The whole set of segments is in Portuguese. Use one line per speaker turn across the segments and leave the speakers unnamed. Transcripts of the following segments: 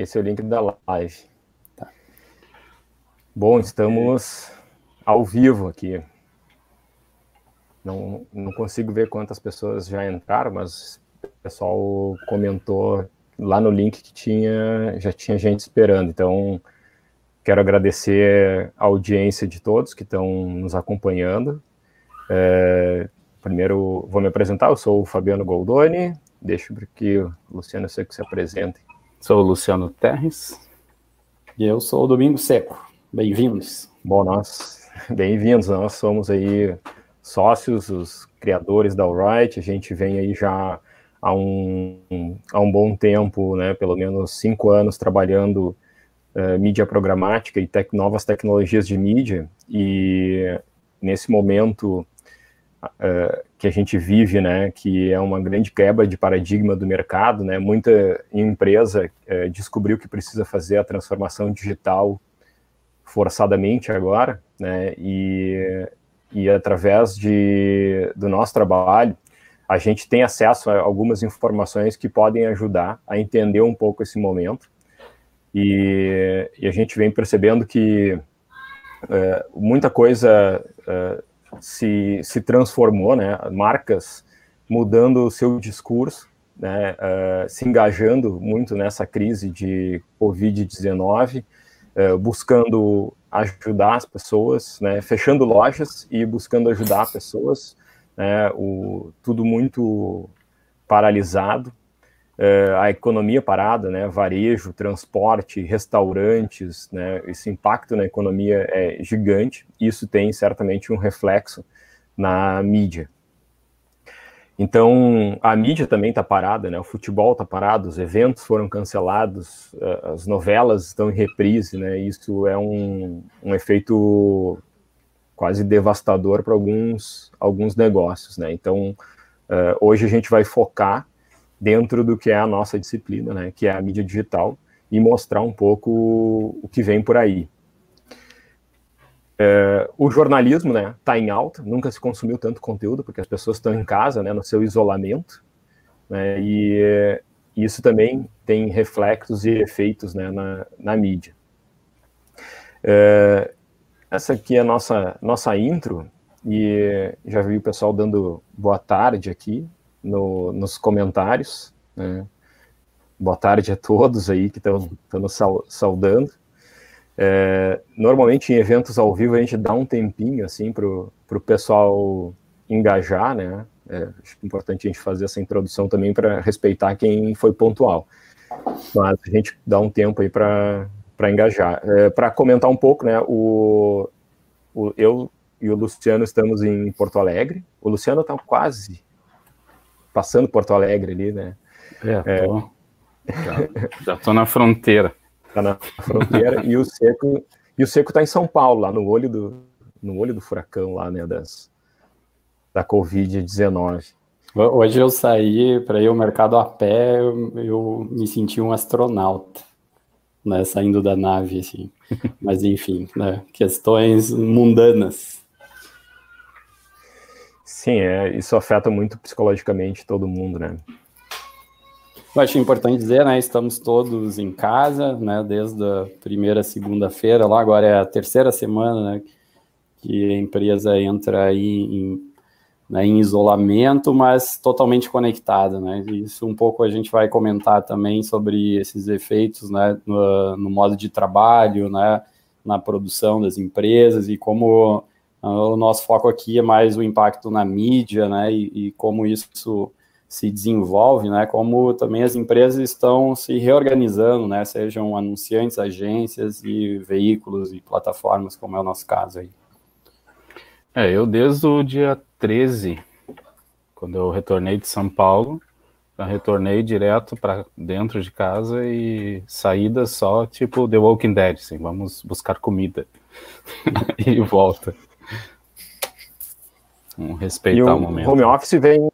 Esse é o link da live. Tá. Bom, estamos ao vivo aqui. Não, não consigo ver quantas pessoas já entraram, mas o pessoal comentou lá no link que tinha, já tinha gente esperando. Então, quero agradecer a audiência de todos que estão nos acompanhando. É, primeiro, vou me apresentar. Eu sou o Fabiano Goldoni. Deixo que o Luciano sei que se apresente.
Sou o Luciano Terres.
E eu sou o Domingo Seco. Bem-vindos.
Bom, nós, bem-vindos. Nós somos aí sócios, os criadores da Alright. A gente vem aí já há um, há um bom tempo, né, pelo menos cinco anos, trabalhando uh, mídia programática e tec novas tecnologias de mídia. E nesse momento que a gente vive, né, que é uma grande quebra de paradigma do mercado, né, muita empresa uh, descobriu que precisa fazer a transformação digital forçadamente agora, né, e, e através de, do nosso trabalho, a gente tem acesso a algumas informações que podem ajudar a entender um pouco esse momento, e, e a gente vem percebendo que uh, muita coisa uh, se, se transformou, né? Marcas mudando o seu discurso, né? Uh, se engajando muito nessa crise de Covid-19, uh, buscando ajudar as pessoas, né? Fechando lojas e buscando ajudar pessoas, né? O, tudo muito paralisado, Uh, a economia parada, né, varejo, transporte, restaurantes, né, esse impacto na economia é gigante. Isso tem certamente um reflexo na mídia. Então, a mídia também está parada, né, o futebol está parado, os eventos foram cancelados, uh, as novelas estão em reprise, né, isso é um, um efeito quase devastador para alguns, alguns negócios. Né. Então, uh, hoje a gente vai focar dentro do que é a nossa disciplina, né, que é a mídia digital, e mostrar um pouco o que vem por aí. É, o jornalismo está né, tá em alta, nunca se consumiu tanto conteúdo, porque as pessoas estão em casa, né, no seu isolamento, né, e isso também tem reflexos e efeitos né, na, na mídia. É, essa aqui é a nossa, nossa intro, e já vi o pessoal dando boa tarde aqui, no, nos comentários. Né? Boa tarde a todos aí que estão nos saudando. É, normalmente em eventos ao vivo a gente dá um tempinho assim para o pessoal engajar, né? É, acho importante a gente fazer essa introdução também para respeitar quem foi pontual. Mas a gente dá um tempo aí para engajar. É, para comentar um pouco, né? O, o, eu e o Luciano estamos em Porto Alegre. O Luciano está quase passando Porto Alegre ali, né?
É, tô, é... já, estou na fronteira.
Está na fronteira e o seco e o seco está em São Paulo, lá no olho do no olho do furacão lá, né, das da Covid-19.
Hoje eu saí para ir ao mercado a pé, eu, eu, me senti um astronauta, né, saindo da nave, assim. Mas enfim, né, questões mundanas.
Sim, é, isso afeta muito psicologicamente todo mundo, né?
Eu acho importante dizer, né? Estamos todos em casa, né? Desde a primeira segunda-feira, lá agora é a terceira semana, né? Que a empresa entra aí em, né, em isolamento, mas totalmente conectada, né? Isso um pouco a gente vai comentar também sobre esses efeitos, né? No, no modo de trabalho, né? Na produção das empresas e como o nosso foco aqui é mais o impacto na mídia, né, e, e, como isso se desenvolve, né, como também as empresas estão se reorganizando, né, sejam anunciantes, agências e veículos e plataformas, como é o nosso caso aí.
É, eu desde o dia 13 Quando eu retornei de São Paulo, eu retornei direto para dentro de casa e saída só tipo The Walking Dead, assim, vamos buscar comida e volta. Vamos respeitar o, o, momento.
Home office vem,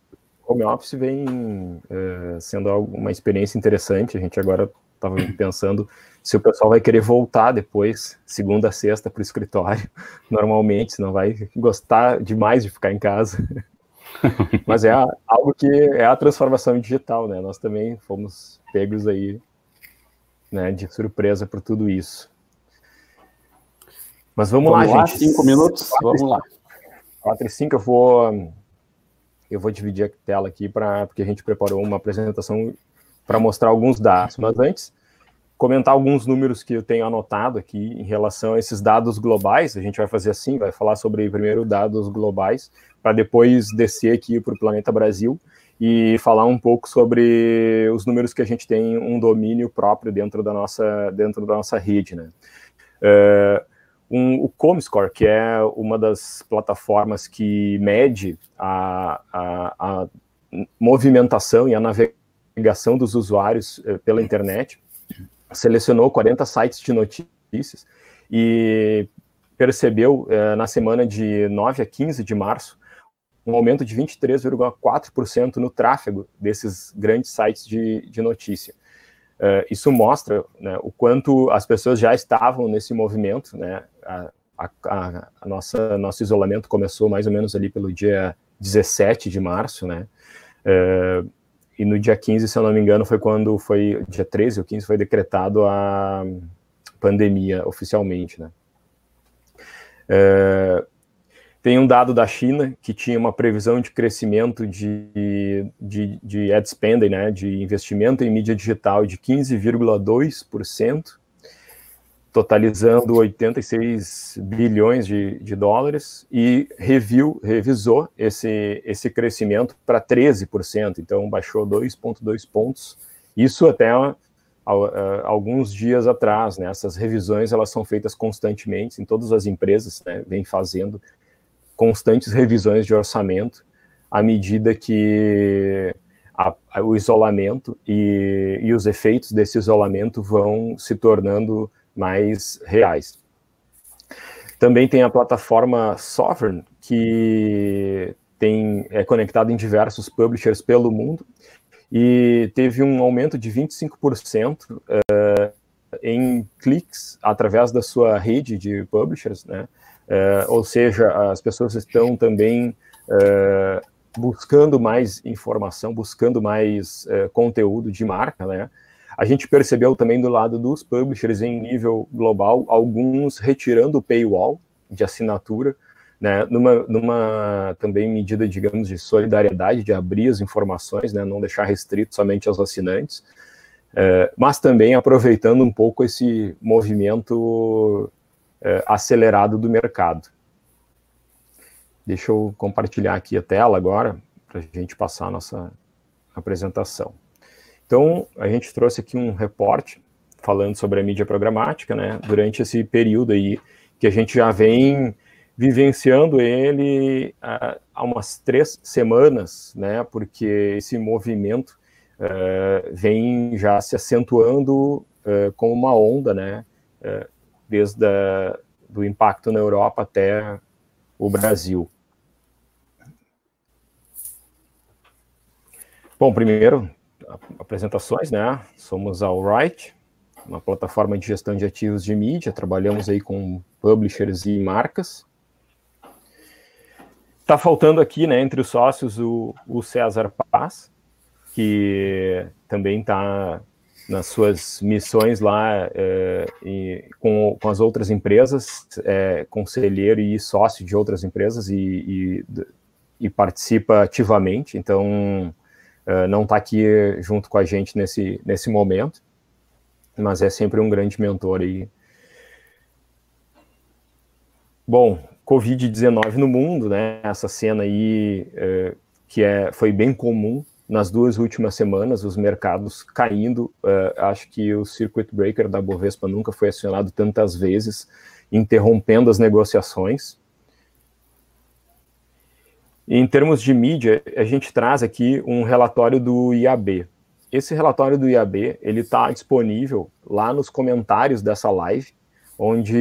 home office vem é, sendo uma experiência interessante. A gente agora estava pensando se o pessoal vai querer voltar depois, segunda a sexta, para o escritório, normalmente, senão vai gostar demais de ficar em casa. Mas é algo que é a transformação digital, né? Nós também fomos pegos aí, né, de surpresa por tudo isso. Mas vamos, vamos lá, lá, gente.
Cinco minutos, quatro, vamos lá.
Quatro e cinco, eu vou, eu vou dividir a tela aqui para porque a gente preparou uma apresentação para mostrar alguns dados. Mas antes, comentar alguns números que eu tenho anotado aqui em relação a esses dados globais. A gente vai fazer assim, vai falar sobre primeiro dados globais, para depois descer aqui para o Planeta Brasil e falar um pouco sobre os números que a gente tem um domínio próprio dentro da nossa, dentro da nossa rede. Né? Uh, um, o Comscore, que é uma das plataformas que mede a, a, a movimentação e a navegação dos usuários uh, pela internet, selecionou 40 sites de notícias e percebeu uh, na semana de 9 a 15 de março um aumento de 23,4% no tráfego desses grandes sites de, de notícia. Uh, isso mostra né, o quanto as pessoas já estavam nesse movimento. Né, a, a, a, nossa nosso isolamento começou mais ou menos ali pelo dia 17 de março, né? Uh, e no dia 15, se eu não me engano, foi quando foi dia 13 ou 15 foi decretado a pandemia oficialmente, né? Uh, tem um dado da China que tinha uma previsão de crescimento de, de, de ad spending, né, de investimento em mídia digital de 15,2%, totalizando 86 bilhões de, de dólares, e reviu, revisou esse, esse crescimento para 13%, então baixou 2,2 pontos. Isso até alguns dias atrás, né? Essas revisões elas são feitas constantemente em todas as empresas, né? Vem fazendo constantes revisões de orçamento à medida que a, a, o isolamento e, e, os efeitos desse isolamento vão se tornando mais reais. Também tem a plataforma Sovereign, que tem, é conectada em diversos publishers pelo mundo, e teve um aumento de 25% uh, eh, em cliques através da sua rede de publishers, né? Uh, ou seja, as pessoas estão também uh, buscando mais informação, buscando mais uh, conteúdo de marca, né? A gente percebeu também do lado dos publishers em nível global, alguns retirando o paywall de assinatura, né, numa, numa também medida, digamos, de solidariedade, de abrir as informações, né, não deixar restrito somente aos assinantes, mas também aproveitando um pouco esse movimento é, acelerado do mercado. Deixa eu compartilhar aqui a tela agora, para a gente passar a nossa apresentação. Então, a gente trouxe aqui um reporte falando sobre a mídia programática, né, durante esse período aí, que a gente já vem vivenciando ele há, há umas três semanas, né, porque esse movimento uh, vem já se acentuando uh, como uma onda, né, uh, desde a, do impacto na Europa até o Brasil. Bom, primeiro, apresentações, né? Somos a Alright, uma plataforma de gestão de ativos de mídia, trabalhamos aí com publishers e marcas. Está faltando aqui, né, entre os sócios, o, o César Paz, que também está nas suas missões lá é, com, com as outras empresas, é, conselheiro e sócio de outras empresas e, e, e participa ativamente, então é, não está aqui junto com a gente nesse, nesse momento, mas é sempre um grande mentor aí. Bom, Covid-19 no mundo, né, essa cena aí é, que é, foi bem comum nas duas últimas semanas, os mercados caindo. Uh, acho que o circuit breaker da Bovespa nunca foi acionado tantas vezes, interrompendo as negociações. Em termos de mídia, a gente traz aqui um relatório do IAB. Esse relatório do IAB ele está disponível lá nos comentários dessa live, onde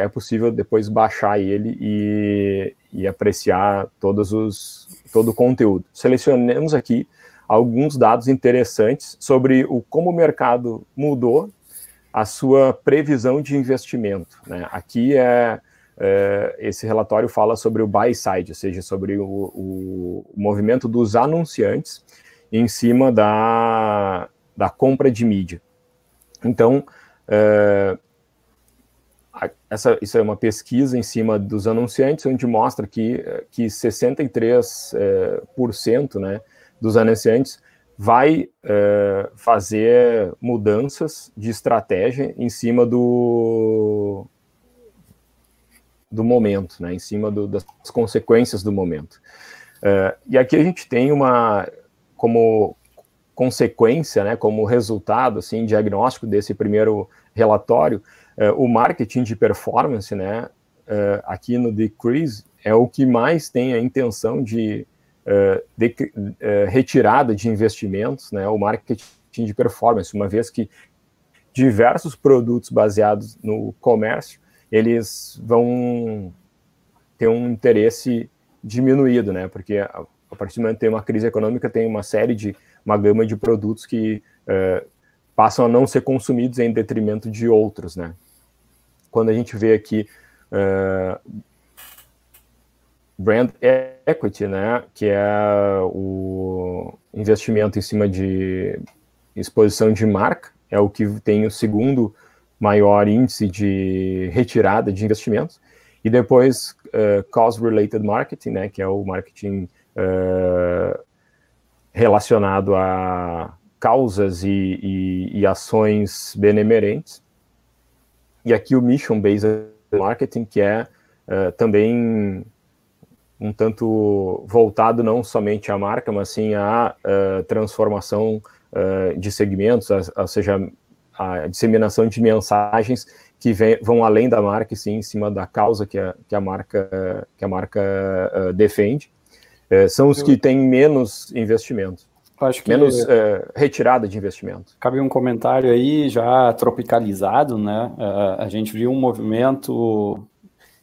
é possível depois baixar ele e, e apreciar todos os, todo o conteúdo. Selecionamos aqui alguns dados interessantes sobre o como o mercado mudou a sua previsão de investimento. Né? Aqui é, é, esse relatório fala sobre o buy side, ou seja, sobre o, o, movimento dos anunciantes em cima da, da compra de mídia. Então, é, essa, isso é uma pesquisa em cima dos anunciantes, onde mostra que, que 63% é, por cento, né, dos anunciantes vai é, fazer mudanças de estratégia em cima do, do momento, né, em cima do, das consequências do momento. É, e aqui a gente tem uma, como consequência, né, como resultado, assim, diagnóstico desse primeiro relatório, o marketing de performance, né, é, aqui no Decrease, é o que mais tem a intenção de eh, de, retirada de investimentos, né, o marketing de performance, uma vez que diversos produtos baseados no comércio, eles vão ter um interesse diminuído, né, porque a, a partir do momento que tem uma crise econômica, tem uma série de, uma gama de produtos que uh, passam a não ser consumidos em detrimento de outros, né. Quando a gente vê aqui brand equity, né, que é o investimento em cima de exposição de marca, é o que tem o segundo maior índice de retirada de investimentos, e depois uh, cause-related marketing, né, que é o marketing uh, relacionado a causas e, e, e ações benemerentes, e aqui o mission-based marketing, que é uh, também um tanto voltado não somente à marca, mas sim à uh, transformação uh, de segmentos, ou seja, a disseminação de mensagens que vem, vão além da marca e sim em cima da causa que a, que a marca, que a marca defende. são os que têm menos investimento. Acho que menos retirada de investimento.
Cabe um comentário aí já tropicalizado, né? a gente viu um movimento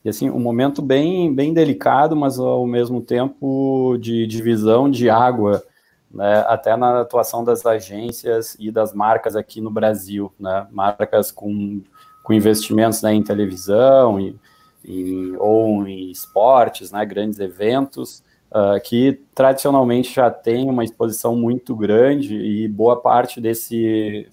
e assim, um momento bem, bem delicado, mas ao mesmo tempo de divisão de água, né, até na atuação das agências e das marcas aqui no Brasil, né, marcas com, com investimentos né, em televisão e, e, ou em esportes, né, grandes eventos, uh, que tradicionalmente já tem uma exposição muito grande e boa parte desse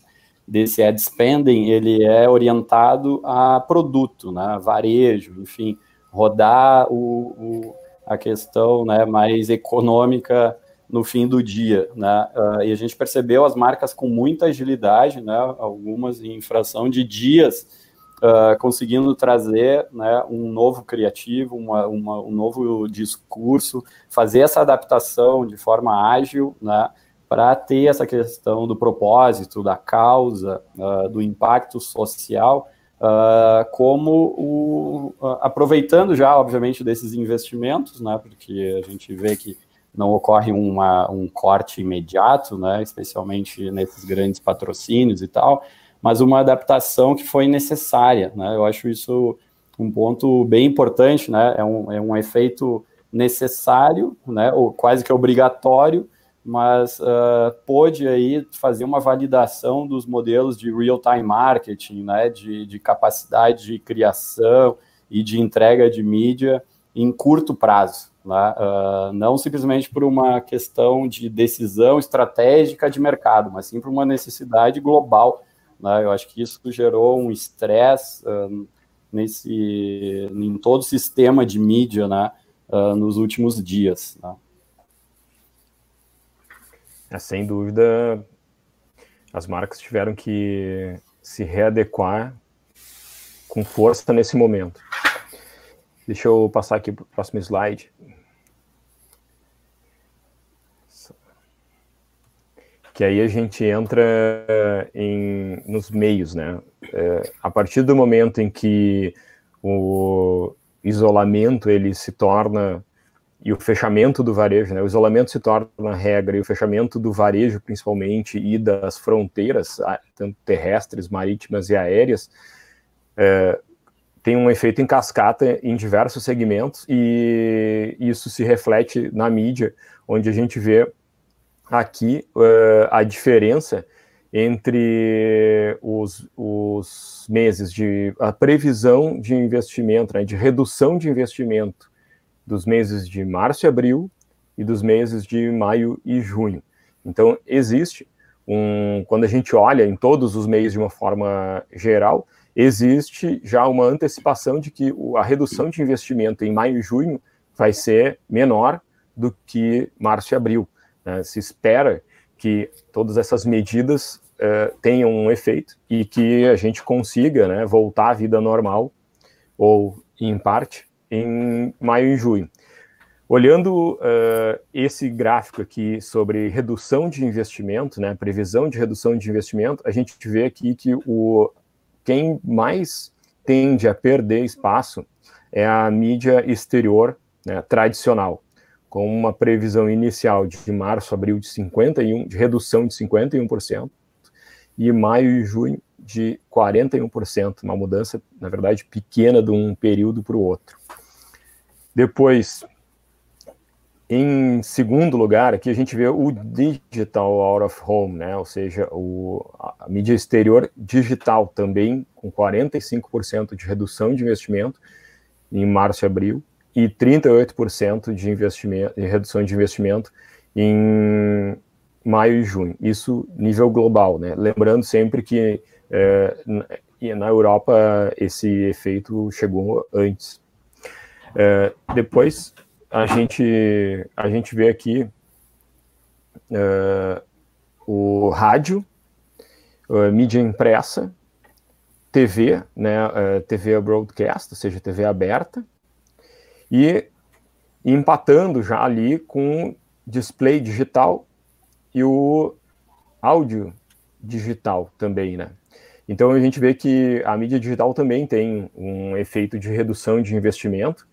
desse ad spending, ele é orientado a produto, né, varejo, enfim, rodar o, o, a questão né, mais econômica no fim do dia, né, uh, e a gente percebeu as marcas com muita agilidade, né, algumas em fração de dias, uh, conseguindo trazer né, um novo criativo, uma, uma, um novo discurso, fazer essa adaptação de forma ágil, né, para ter essa questão do propósito, da causa, uh, do impacto social, uh, como o, uh, aproveitando já, obviamente, desses investimentos, né, porque a gente vê que não ocorre uma, um corte imediato, né, especialmente nesses grandes patrocínios e tal, mas uma adaptação que foi necessária. Né, eu acho isso um ponto bem importante, né, é um, é um efeito necessário, né, ou quase que obrigatório, mas uh, pôde aí fazer uma validação dos modelos de real-time marketing, né, de, de, capacidade de criação e de entrega de mídia em curto prazo, né, uh, não simplesmente por uma questão de decisão estratégica de mercado, mas sim por uma necessidade global. Né, eu acho que isso gerou um estresse uh, nesse, em todo o sistema de mídia né, nos últimos dias. Né.
É, sem dúvida, as marcas tiveram que se readequar com força nesse momento. Deixa eu passar aqui para o próximo slide. Que aí a gente entra em, nos meios, né? É, a partir do momento em que o isolamento ele se torna e o fechamento do varejo, né? O isolamento se torna regra e o fechamento do varejo, principalmente, e das fronteiras, tanto terrestres, marítimas e aéreas, é, tem um efeito em cascata em diversos segmentos e isso se reflete na mídia, onde a gente vê aqui uh, a diferença entre os, os, meses de a previsão de investimento, né, de redução de investimento dos meses de março e abril e dos meses de maio e junho. Então, existe um, quando a gente olha em todos os meios de uma forma geral, existe já uma antecipação de que a redução de investimento em maio e junho vai ser menor do que março e abril. Né? Se espera que todas essas medidas uh, tenham um efeito e que a gente consiga né, voltar à vida normal, ou em parte, em maio e junho. Olhando uh, esse gráfico aqui sobre redução de investimento, né, previsão de redução de investimento, a gente vê aqui que o, quem mais tende a perder espaço é a mídia exterior né, tradicional, com uma previsão inicial de março, abril de 51, de redução de 51%, e maio e junho de 41%, uma mudança, na verdade, pequena de um período para o outro. Depois, em segundo lugar, aqui a gente vê o digital out of home, né? ou seja, o, a mídia exterior digital também, com 45% de redução de investimento em março e abril, e 38% de, investimento, de redução de investimento em maio e junho. Isso nível global, né? Lembrando sempre que é, na Europa esse efeito chegou antes. É, depois a gente a gente vê aqui é, o rádio, mídia impressa, TV, né, TV broadcast, ou seja, TV aberta, e empatando já ali com display digital e o áudio digital também, né? Então a gente vê que a mídia digital também tem um efeito de redução de investimento,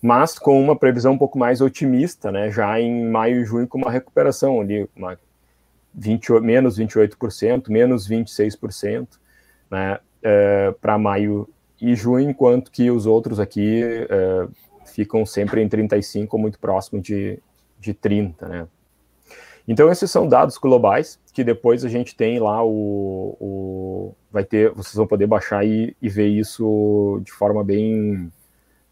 mas com uma previsão um pouco mais otimista, né? Já em maio e junho com uma recuperação ali, uma 20, menos 28%, menos 26%, né? É, para maio e junho, enquanto que os outros aqui é, ficam sempre em 35 ou muito próximo de, de 30, né? Então, esses são dados globais, que depois a gente tem lá o. o vai ter, vocês vão poder baixar e, e ver isso de forma bem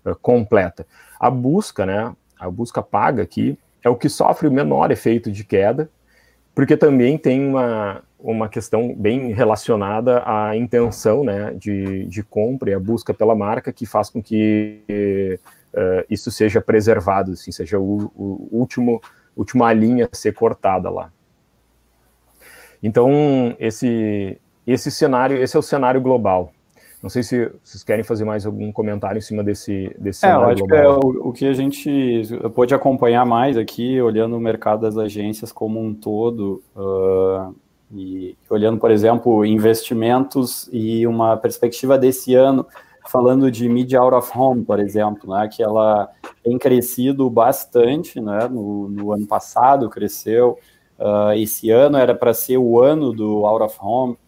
uh, completa. A busca, né? A busca paga aqui é o que sofre o menor efeito de queda, porque também tem uma, uma questão bem relacionada à intenção né, de, de compra e a busca pela marca que faz com que uh, isso seja preservado, assim, seja o, o último última linha a ser cortada lá. Então, esse, esse cenário, esse é o cenário global. Não sei se vocês querem fazer mais algum comentário em cima desse, desse
é, cenário global. É o, o, que a gente pode acompanhar mais aqui, olhando o mercado das agências como um todo, uh, e olhando, por exemplo, investimentos e uma perspectiva desse ano, falando de media out of home, por exemplo, né, que ela tem crescido bastante, né, no, no ano passado cresceu, uh, esse ano era para ser o ano do out of home,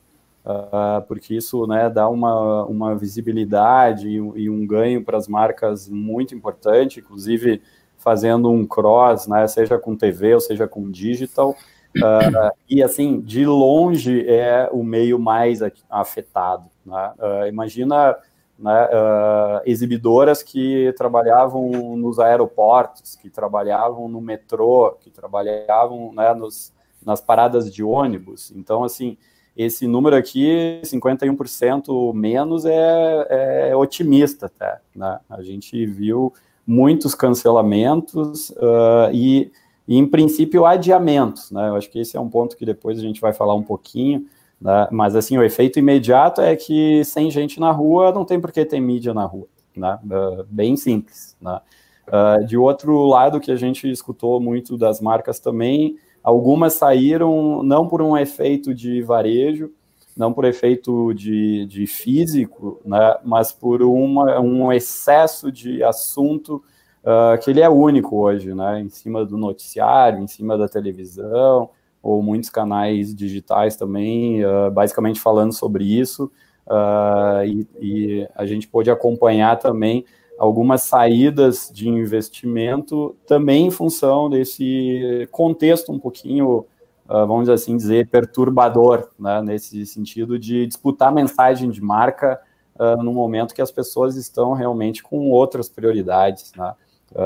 uh, porque isso, né, dá uma, uma visibilidade e, e um ganho para as marcas muito importante, inclusive fazendo um cross, né, seja com TV ou seja com digital, uh, e assim, de longe é o meio mais afetado, né? imagina né, uh, exibidoras que trabalhavam nos aeroportos, que trabalhavam no metrô, que trabalhavam né, nos, nas paradas de ônibus. Então, assim, esse número aqui, 51% menos, é, é otimista até. Né? A gente viu muitos cancelamentos uh, e, e, em princípio, adiamentos. Né? Eu acho que esse é um ponto que depois a gente vai falar um pouquinho. Né? Mas assim, o efeito imediato é que sem gente na rua não tem por que ter mídia na rua. Né? Uh, bem simples. Né? Uh, de outro lado, que a gente escutou muito das marcas também, algumas saíram não por um efeito de varejo, não por efeito de, de físico, né? mas por uma, um excesso de assunto uh, que ele é único hoje, né? Em cima do noticiário, em cima da televisão, ou muitos canais digitais também, uh, basicamente falando sobre isso. Uh, e, e, a gente pôde acompanhar também algumas saídas de investimento também em função desse contexto um pouquinho, uh, vamos assim dizer, perturbador, né, nesse sentido de disputar mensagem de marca uh, no momento que as pessoas estão realmente com outras prioridades. Né?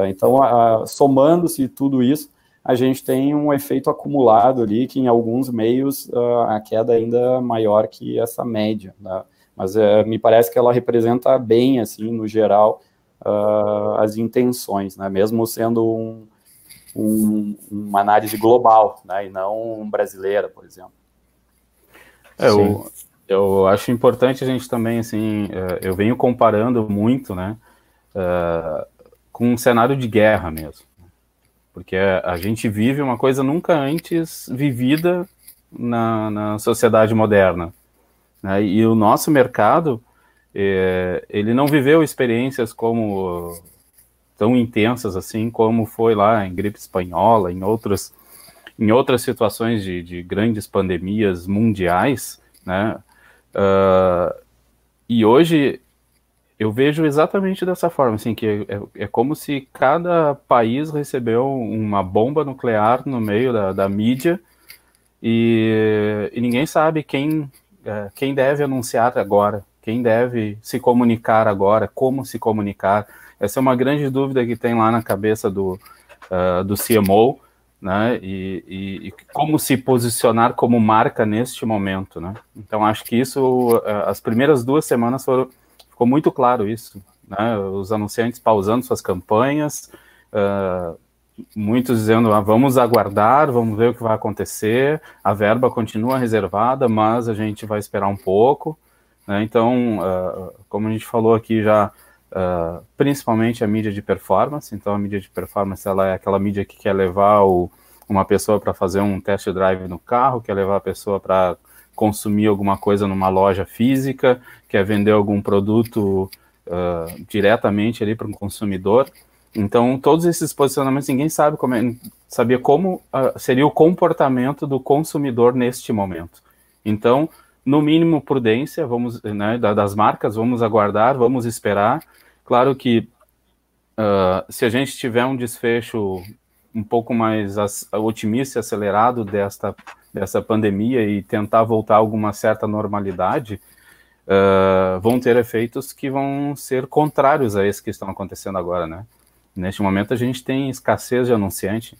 então, somando-se tudo isso, a gente tem um efeito acumulado ali que em alguns meios a queda ainda é maior que essa média. Né? mas é, me parece que ela representa bem, assim, no geral, uh, as intenções, né, mesmo sendo um, um, uma análise global, né, e não brasileira, por exemplo.
É, eu, eu acho importante a gente também, assim, é, eu venho comparando muito, né, uh, com um cenário de guerra mesmo, porque a gente vive uma coisa nunca antes vivida na, na sociedade moderna, né? E o nosso mercado, é, ele não viveu experiências como tão intensas assim como foi lá em gripe espanhola, em outras, em outras situações de, de grandes pandemias mundiais, né? Uh, e hoje eu vejo exatamente dessa forma, assim, que é, é, como se cada país recebeu uma bomba nuclear no meio da, da mídia e, e ninguém sabe quem é, quem deve anunciar agora, quem deve se comunicar agora, como se comunicar. Essa é uma grande dúvida que tem lá na cabeça do, uh, do CMO, né? E, e, e, como se posicionar como marca neste momento, né? Então acho que isso, uh, as primeiras duas semanas foram, ficou muito claro isso, né? Os anunciantes pausando suas campanhas, uh, muitos dizendo, ah, vamos aguardar, vamos ver o que vai acontecer, a verba continua reservada, mas a gente vai esperar um pouco. Né? Então, uh, como a gente falou aqui já, uh, principalmente a mídia de performance, então a mídia de performance ela é aquela mídia que quer levar o, uma pessoa para fazer um test drive no carro, quer levar a pessoa para consumir alguma coisa numa loja física, quer vender algum produto uh, diretamente ali para um consumidor. Então, todos esses posicionamentos, ninguém sabe como é, sabia como uh, seria o comportamento do consumidor neste momento. Então, no mínimo, prudência, vamos, né, das marcas, vamos aguardar, vamos esperar. Claro que uh, se a gente tiver um desfecho um pouco mais otimista e acelerado desta, dessa pandemia e tentar voltar a alguma certa normalidade, uh, vão ter efeitos que vão ser contrários a esses que estão acontecendo agora, né? Neste momento a gente tem escassez de anunciante.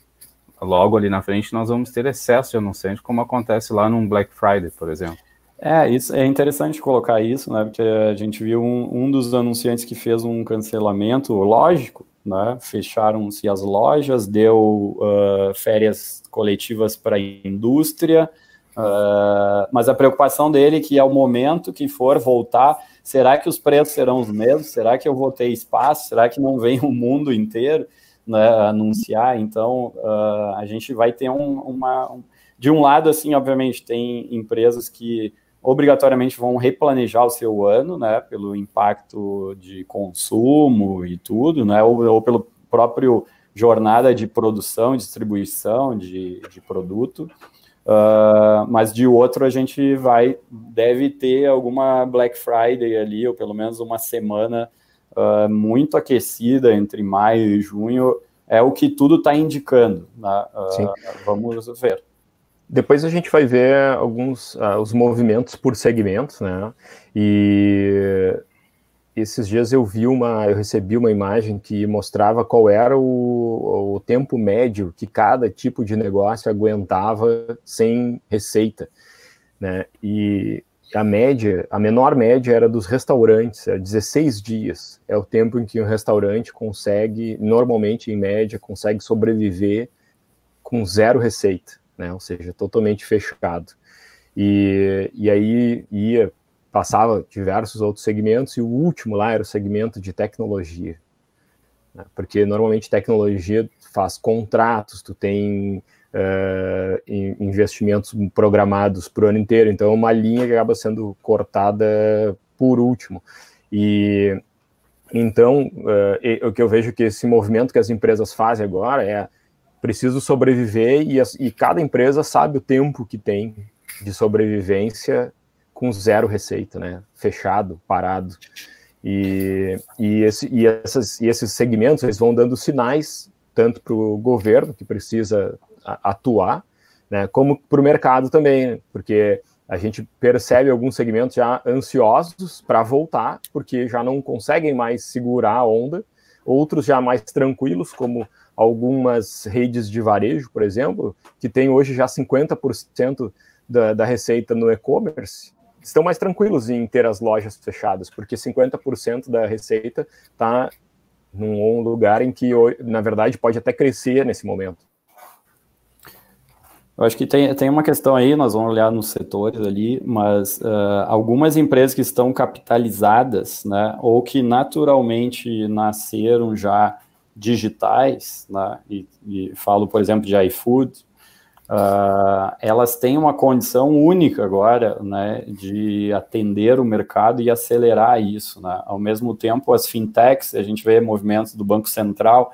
Logo ali na frente nós vamos ter excesso de anunciante, como acontece lá num Black Friday, por exemplo.
É, isso é interessante colocar isso, né? Porque a gente viu um, um dos anunciantes que fez um cancelamento lógico, né? Fecharam-se as lojas, deu uh, férias coletivas para a indústria, uh, mas a preocupação dele é que ao momento que for voltar Será que os preços serão os mesmos? Será que eu vou ter espaço? Será que não vem o mundo inteiro né, anunciar? Então, uh, a gente vai ter um, uma. Um, de um lado, assim, obviamente, tem empresas que obrigatoriamente vão replanejar o seu ano, né, pelo impacto de consumo e tudo, né, ou, ou pelo próprio jornada de produção, distribuição de, de produto. Uh, mas de outro a gente vai deve ter alguma Black Friday ali ou pelo menos uma semana uh, muito aquecida entre maio e junho. É o que tudo está indicando né? uh, vamos ver.
Depois a gente vai ver alguns os movimentos por segmentos né? E esses dias eu vi uma, eu recebi uma imagem que mostrava qual era o, o tempo médio que cada tipo de negócio aguentava sem receita, né? E a média, a menor média era dos restaurantes, é 16 dias. É o tempo em que um restaurante consegue, normalmente em média, consegue sobreviver com zero receita, né? Ou seja, totalmente fechado. E, e aí ia passava diversos outros segmentos, e o último lá era o segmento de tecnologia. Né? Porque normalmente tecnologia faz contratos, tu tem uh, investimentos programados para o ano inteiro, então é uma linha que acaba sendo cortada por último. E, Então, uh, o que eu vejo que esse movimento que as empresas fazem agora é preciso sobreviver e, e cada empresa sabe o tempo que tem de sobrevivência com zero receita, né? Fechado, parado. E, e, esse, e, essas, e esses segmentos eles vão dando sinais tanto para o governo que precisa atuar, né, como para o mercado também, porque a gente percebe alguns segmentos já ansiosos para voltar, porque já não conseguem mais segurar a onda, outros já mais tranquilos, como algumas redes de varejo, por exemplo, que tem hoje já 50% da, da receita no e-commerce, estão mais tranquilos em ter as lojas fechadas, porque 50% da receita está num lugar em que, na verdade, pode até crescer nesse momento.
Eu acho que tem, tem uma questão aí, nós vamos olhar nos setores ali, mas uh, algumas empresas que estão capitalizadas, né, ou que naturalmente nasceram já digitais, né, e, e falo, por exemplo, de iFood, uh, elas têm uma condição única agora, né, de atender o mercado e acelerar isso, né. Ao mesmo tempo, as fintechs, a gente vê movimentos do Banco Central,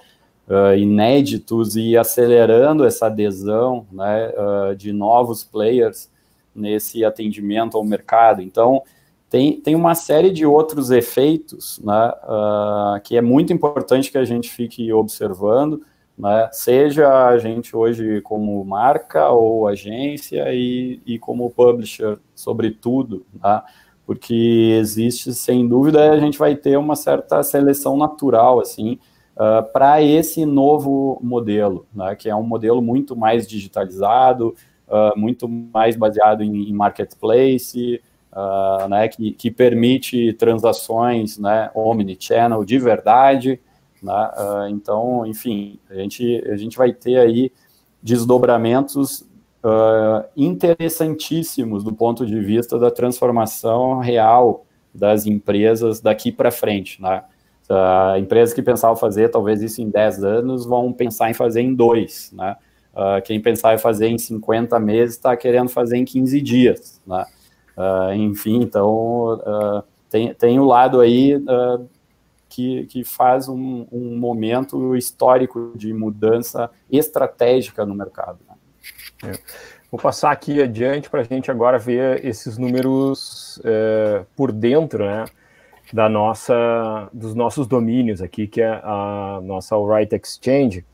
uh, inéditos e acelerando essa adesão né, uh, de novos players nesse atendimento ao mercado. Então, tem, tem uma série de outros efeitos né, que é muito importante que a gente fique observando, né, seja a gente hoje como marca ou agência e, e como publisher, sobretudo, tá? porque existe, sem dúvida, a gente vai ter uma certa seleção natural, assim, uh, ah, para esse novo modelo, né, que é um modelo muito mais digitalizado, uh, muito mais baseado em, em marketplace, uh, né, que, que, permite transações né, omnichannel de verdade. Né, então, enfim, a gente, a gente vai ter aí desdobramentos Uh, interessantíssimos do ponto de vista da transformação real das empresas daqui para frente. Né? Uh, empresas que pensavam fazer talvez isso em 10 anos vão pensar em fazer em dois, né? Uh, quem pensar em fazer em 50 meses está querendo fazer em 15 dias, né? Uh, enfim, então uh, tem, tem o lado aí que, que faz um, um, momento histórico de mudança estratégica no mercado.
Né? É. Vou passar aqui adiante para a gente agora ver esses números é, por dentro, né? da nossa, dos nossos domínios aqui, que é a nossa Alright Exchange,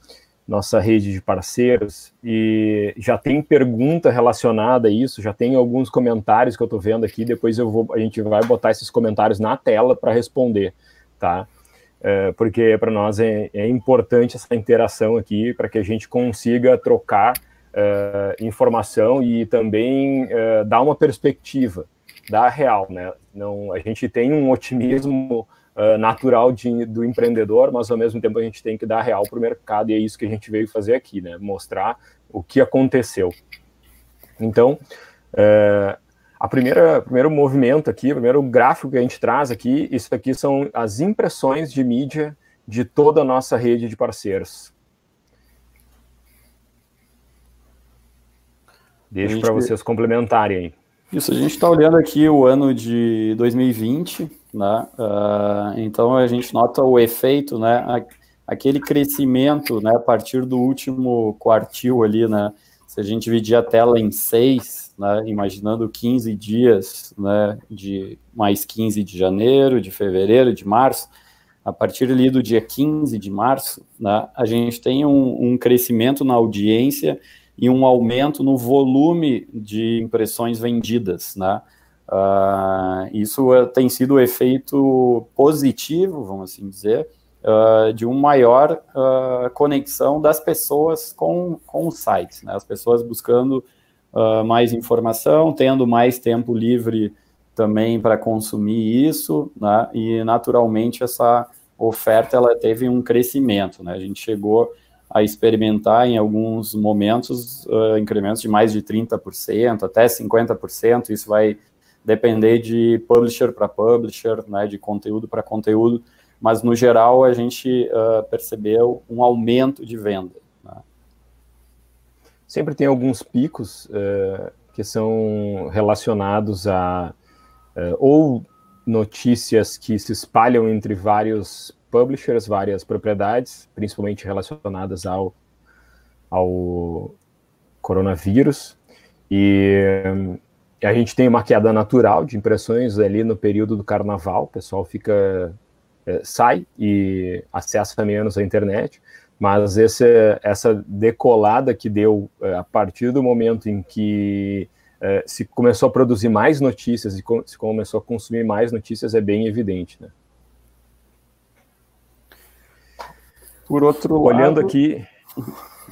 nossa rede de parceiros, e já tem pergunta relacionada a isso, já tem alguns comentários que eu estou vendo aqui, depois eu vou, a gente vai botar esses comentários na tela para responder, tá? É, porque para nós é, é, importante essa interação aqui, para que a gente consiga trocar é, informação e também é, dar uma perspectiva da real, né? Não, a gente tem um otimismo uh, natural de, do empreendedor, mas ao mesmo tempo a gente tem que dar real para o mercado e é isso que a gente veio fazer aqui, né? Mostrar o que aconteceu. Então, uh, a primeira primeiro movimento aqui, o primeiro gráfico que a gente traz aqui, isso aqui são as impressões de mídia de toda a nossa rede de parceiros. Deixo para vocês complementarem aí.
Isso, a gente está olhando aqui o ano de 2020, né? Uh, então a gente nota o efeito, né? Aquele crescimento, né? A partir do último quartil ali, né? Se a gente dividir a tela em seis, né? Imaginando 15 dias, né? De mais 15 de janeiro, de fevereiro, de março. A partir ali do dia 15 de março, né? A gente tem um, um crescimento na audiência e um aumento no volume de impressões vendidas, né? Uh, isso uh, tem sido o efeito positivo, vamos assim dizer, uh, de uma maior ah, conexão das pessoas com, com os sites, né? As pessoas buscando mais informação, tendo mais tempo livre também para consumir isso, né? E naturalmente essa oferta ela teve um crescimento, né? A gente chegou a experimentar em alguns momentos uh, incrementos de mais de 30%, até 50%. Isso vai depender de publisher para publisher, né, de conteúdo para conteúdo, mas no geral a gente uh, percebeu um aumento de venda.
Sempre tem alguns picos uh, que são relacionados a ou notícias que se espalham entre vários publishers, várias propriedades, principalmente relacionadas ao, ao coronavírus. E a gente tem uma queda natural de impressões ali no período do carnaval, o pessoal fica sai e acessa menos a internet, mas esse, essa decolada que deu é, a partir do momento em que é, se começou a produzir mais notícias e se começou a consumir mais notícias é bem evidente, né?
Por outro
Olhando
lado...
aqui,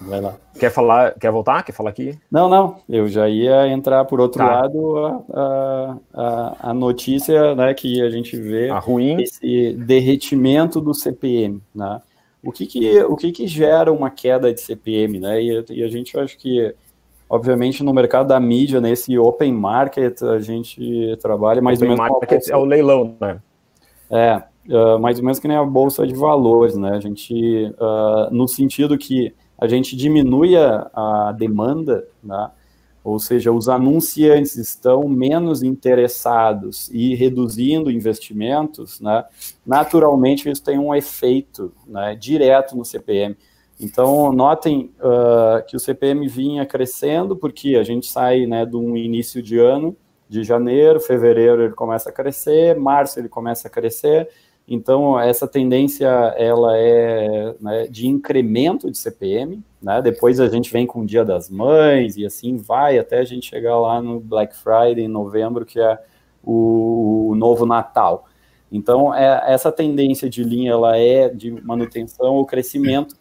Vai lá.
Quer falar? Quer voltar? Quer falar aqui?
Não, não. Eu já ia entrar por outro tá. lado a, a, a, notícia, né, que a gente vê
a ruim
esse derretimento do CPM, né? O que que o que que gera uma queda de CPM, né? E, e a gente acho que obviamente no mercado da mídia, nesse open market, a gente trabalha mais
open
ou menos
market é o leilão, né?
É, uh, mais ou menos que nem a bolsa de valores, né? A gente uh, no sentido que a gente diminui a, a demanda, né? Ou seja, os anunciantes estão menos interessados e reduzindo investimentos, né? naturalmente isso tem um efeito né, direto no CPM. Então, notem uh, que o CPM vinha crescendo, porque a gente sai né, de um início de ano, de janeiro, fevereiro ele começa a crescer, março ele começa a crescer, então, essa tendência ela é né, de incremento de CPM, né? depois a gente vem com o Dia das Mães e assim vai até a gente chegar lá no Black Friday em novembro, que é o, novo Natal. Então, é, essa tendência de linha ela é de manutenção ou crescimento.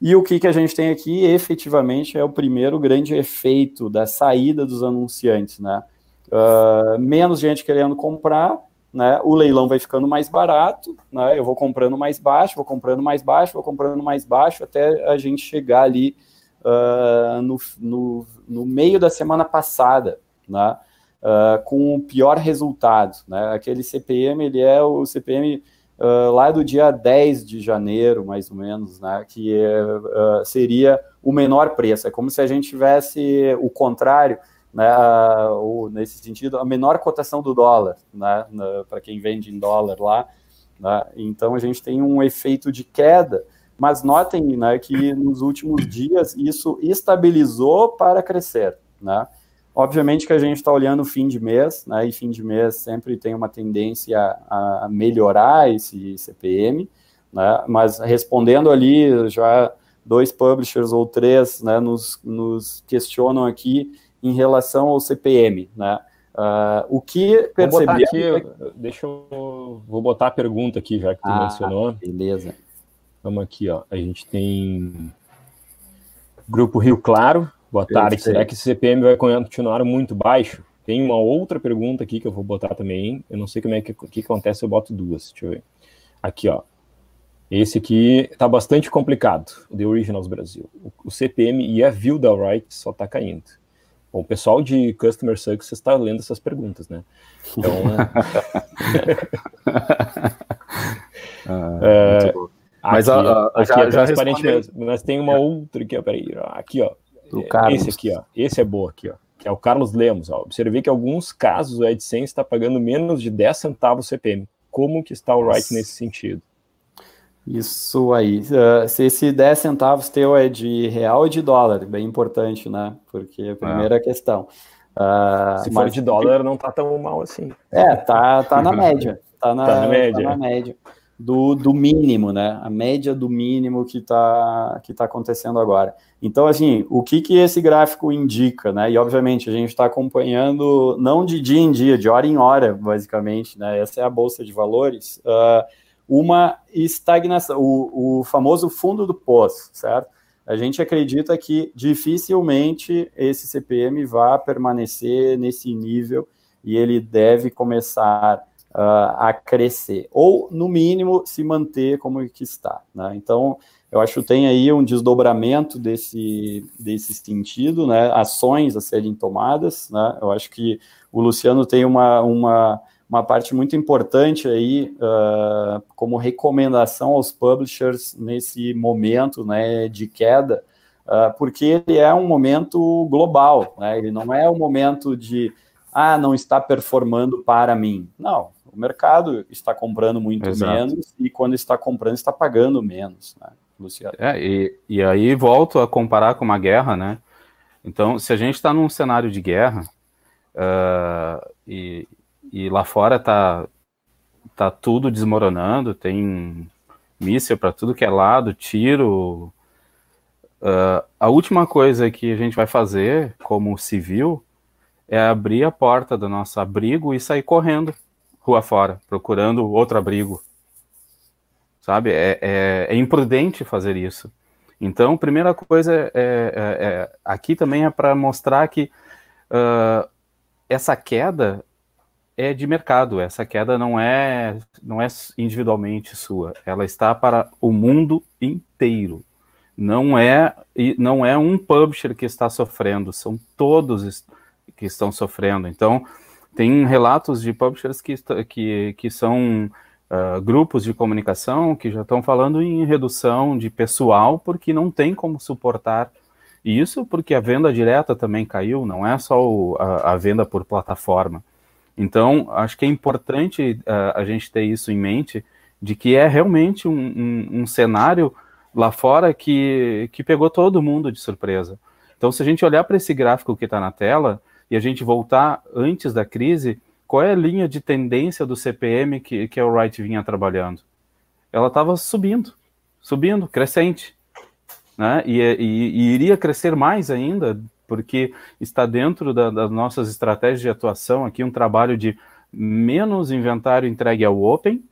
E o que, que a gente tem aqui, efetivamente, é o primeiro grande efeito da saída dos anunciantes. Né? Uh, menos gente querendo comprar, né, o leilão vai ficando mais barato, né, eu vou comprando mais baixo, vou comprando mais baixo, vou comprando mais baixo, até a gente chegar ali uh, no, no, no, meio da semana passada, né, uh, com o pior resultado. Né, aquele CPM, ele é o CPM uh, lá do dia 10 de janeiro, mais ou menos, né, que é, seria o menor preço. É como se a gente tivesse o contrário, né, ou nesse sentido, a menor cotação do dólar, né, para quem vende em dólar lá. Né, então a gente tem um efeito de queda, mas notem né, que nos últimos dias isso estabilizou para crescer. Né. Obviamente que a gente está olhando fim de mês, né, e fim de mês sempre tem uma tendência a, a melhorar esse CPM, mas respondendo ali já dois publishers ou três nos, nos questionam aqui em relação ao CPM, né? Uh, o que
é deixa eu... Vou botar a pergunta aqui, já que tu ah, mencionou.
beleza.
Vamos aqui, ó. A gente tem Grupo Rio Claro. Boa tarde. Será que esse CPM vai continuar muito baixo? Tem uma outra pergunta aqui que eu vou botar também. Eu não sei como é que, que acontece, eu boto duas. Deixa eu ver. Aqui, ó. Esse aqui está bastante complicado, o The Originals Brasil. O, o CPM e a view da Wright só está caindo. Bom, o pessoal de Customer Success está lendo essas perguntas, né? Então.
ah, é, mas
aqui, a, a, já, é já transparente mesmo. Mas tem uma outra aqui, ó. Peraí, aqui, ó. É, esse aqui, ó. Esse é boa aqui, ó. Que é o Carlos Lemos. Ó. Observei que em alguns casos o AdSense está pagando menos de 10 centavos CPM. Como que está o Right nesse sentido?
Isso aí. Uh, se esse 10 centavos teu é de real ou de dólar, bem importante, né? Porque a primeira é. questão.
Uh, se for de dólar, não tá tão mal assim.
É, tá, tá na média. Tá na, tá na média. Tá na média. Do, do mínimo, né? A média do mínimo que tá, que tá acontecendo agora. Então, assim, o que, que esse gráfico indica, né? E, obviamente, a gente está acompanhando não de dia em dia, de hora em hora, basicamente, né? Essa é a Bolsa de Valores. Uh, uma estagnação, o, o famoso fundo do poço, certo? A gente acredita que dificilmente esse CPM vai permanecer nesse nível e ele deve começar uh, a crescer, ou no mínimo se manter como que está. Né? Então, eu acho que tem aí um desdobramento desse, desse sentido, né? ações a serem tomadas. Né? Eu acho que o Luciano tem uma, uma uma parte muito importante aí uh, como recomendação aos publishers nesse momento né, de queda, uh, porque ele é um momento global, né? ele não é um momento de ah, não está performando para mim. Não, O mercado está comprando muito Exato. menos e quando está comprando está pagando menos, né,
Luciano? É, e, e aí volto a comparar com uma guerra, né? Então, se a gente está num cenário de guerra uh, e, e lá fora está tá tudo desmoronando, tem míssil para tudo que é lado, tiro. Uh, a última coisa que a gente vai fazer como civil é abrir a porta do nosso abrigo e sair correndo rua fora, procurando outro abrigo. Sabe? É, é, é imprudente fazer isso. Então, primeira coisa é, é, é aqui também é para mostrar que uh, essa queda é de mercado. Essa queda não é não é individualmente sua. Ela está para o mundo inteiro. Não é não é um publisher que está sofrendo. São todos que estão sofrendo. Então, tem relatos de publishers que, que, que são uh, grupos de comunicação que já estão falando em redução de pessoal porque não tem como suportar isso, porque a venda direta também caiu, não é só o, a, a, venda por plataforma. Então, acho que é importante uh, a gente ter isso em mente, de que é realmente um, um, um cenário lá fora que, que pegou todo mundo de surpresa. Então, se a gente olhar para esse gráfico que está na tela, e a gente voltar antes da crise, qual é a linha de tendência do CPM que, que a Wright vinha trabalhando? Ela estava subindo, subindo, crescente. Né? E, e, e, iria crescer mais ainda, porque está dentro da, das nossas estratégias de atuação aqui um trabalho de menos inventário entregue ao Open,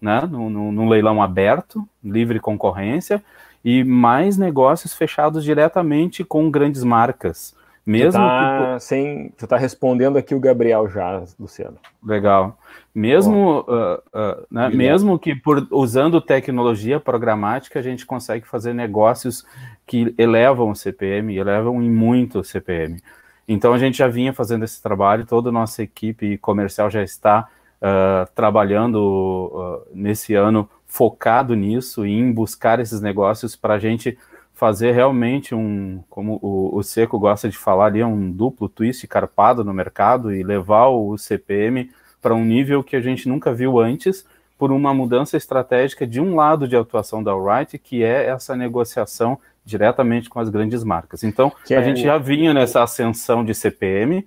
né? no, no, no leilão aberto, livre concorrência, e mais negócios fechados diretamente com grandes marcas. Mesmo
tu tá, que... sem, tu tá respondendo aqui o Gabriel já, Luciano.
Legal. Mesmo, uh, uh, né, mesmo que por usando tecnologia programática a gente consegue fazer negócios que elevam o CPM, elevam em muito o CPM. Então a gente já vinha fazendo esse trabalho, toda a nossa equipe comercial já está uh, trabalhando nesse ano focado nisso, em buscar esses negócios para a gente fazer realmente um, como o, o, Seco gosta de falar ali, um duplo twist carpado no mercado e levar o CPM para um nível que a gente nunca viu antes, por uma mudança estratégica de um lado de atuação da Wright, que é essa negociação diretamente com as grandes marcas. Então, que a é... gente já vinha nessa ascensão de CPM,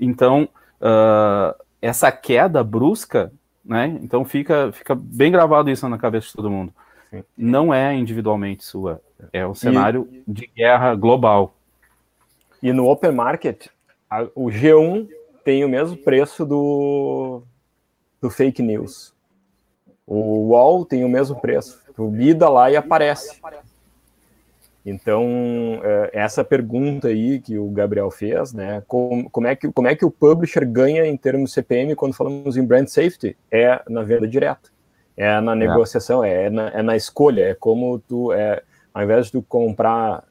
então, uh, essa queda brusca, né? Então, fica, fica bem gravado isso na cabeça de todo mundo. Sim. Não é individualmente sua, é um cenário e, de guerra global.
E no open market, a, o G1 tem o mesmo preço do, do fake news. O UOL tem o mesmo preço. Tu lida lá e aparece. Então, é, essa pergunta aí que o Gabriel fez, né? Como, como, é que, como é que o publisher ganha em termos de CPM quando falamos em brand safety? É na venda direta, é na é. negociação, é, é na, é na escolha, é como tu. É, ao invés de tu comprar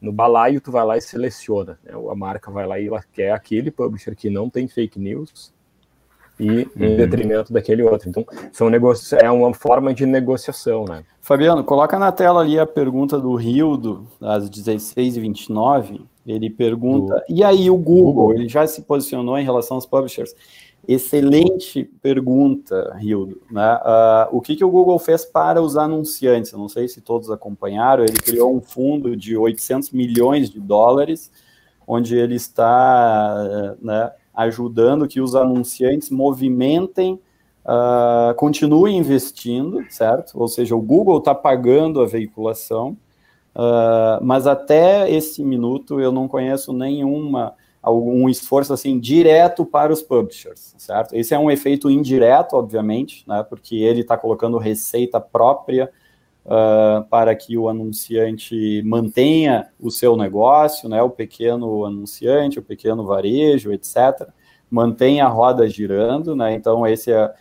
no balaio, tu vai lá e seleciona. Né? A marca vai lá e ela quer aquele publisher que não tem fake news e em uhum. detrimento daquele outro. Então, são negócios, é uma forma de negociação, né?
Fabiano, coloca na tela ali a pergunta do Rio, às 16h29. Ele pergunta, do... e aí o Google, Google, ele já se posicionou em relação aos publishers? Excelente pergunta, Rildo. Né? Uh, o que, que o Google fez para os anunciantes? Eu não sei se todos acompanharam. Ele criou um fundo de 800 milhões de dólares, onde ele está né, ajudando que os anunciantes movimentem, uh, continuem investindo, certo? Ou seja, o Google está pagando a veiculação, uh, mas até esse minuto eu não conheço nenhuma algum esforço assim direto para os publishers, certo? Esse é um efeito indireto, obviamente, né? Porque ele está colocando receita própria uh, para que o anunciante mantenha o seu negócio, né? O pequeno anunciante, o pequeno varejo, etc. Mantenha a roda girando, né? Então esse é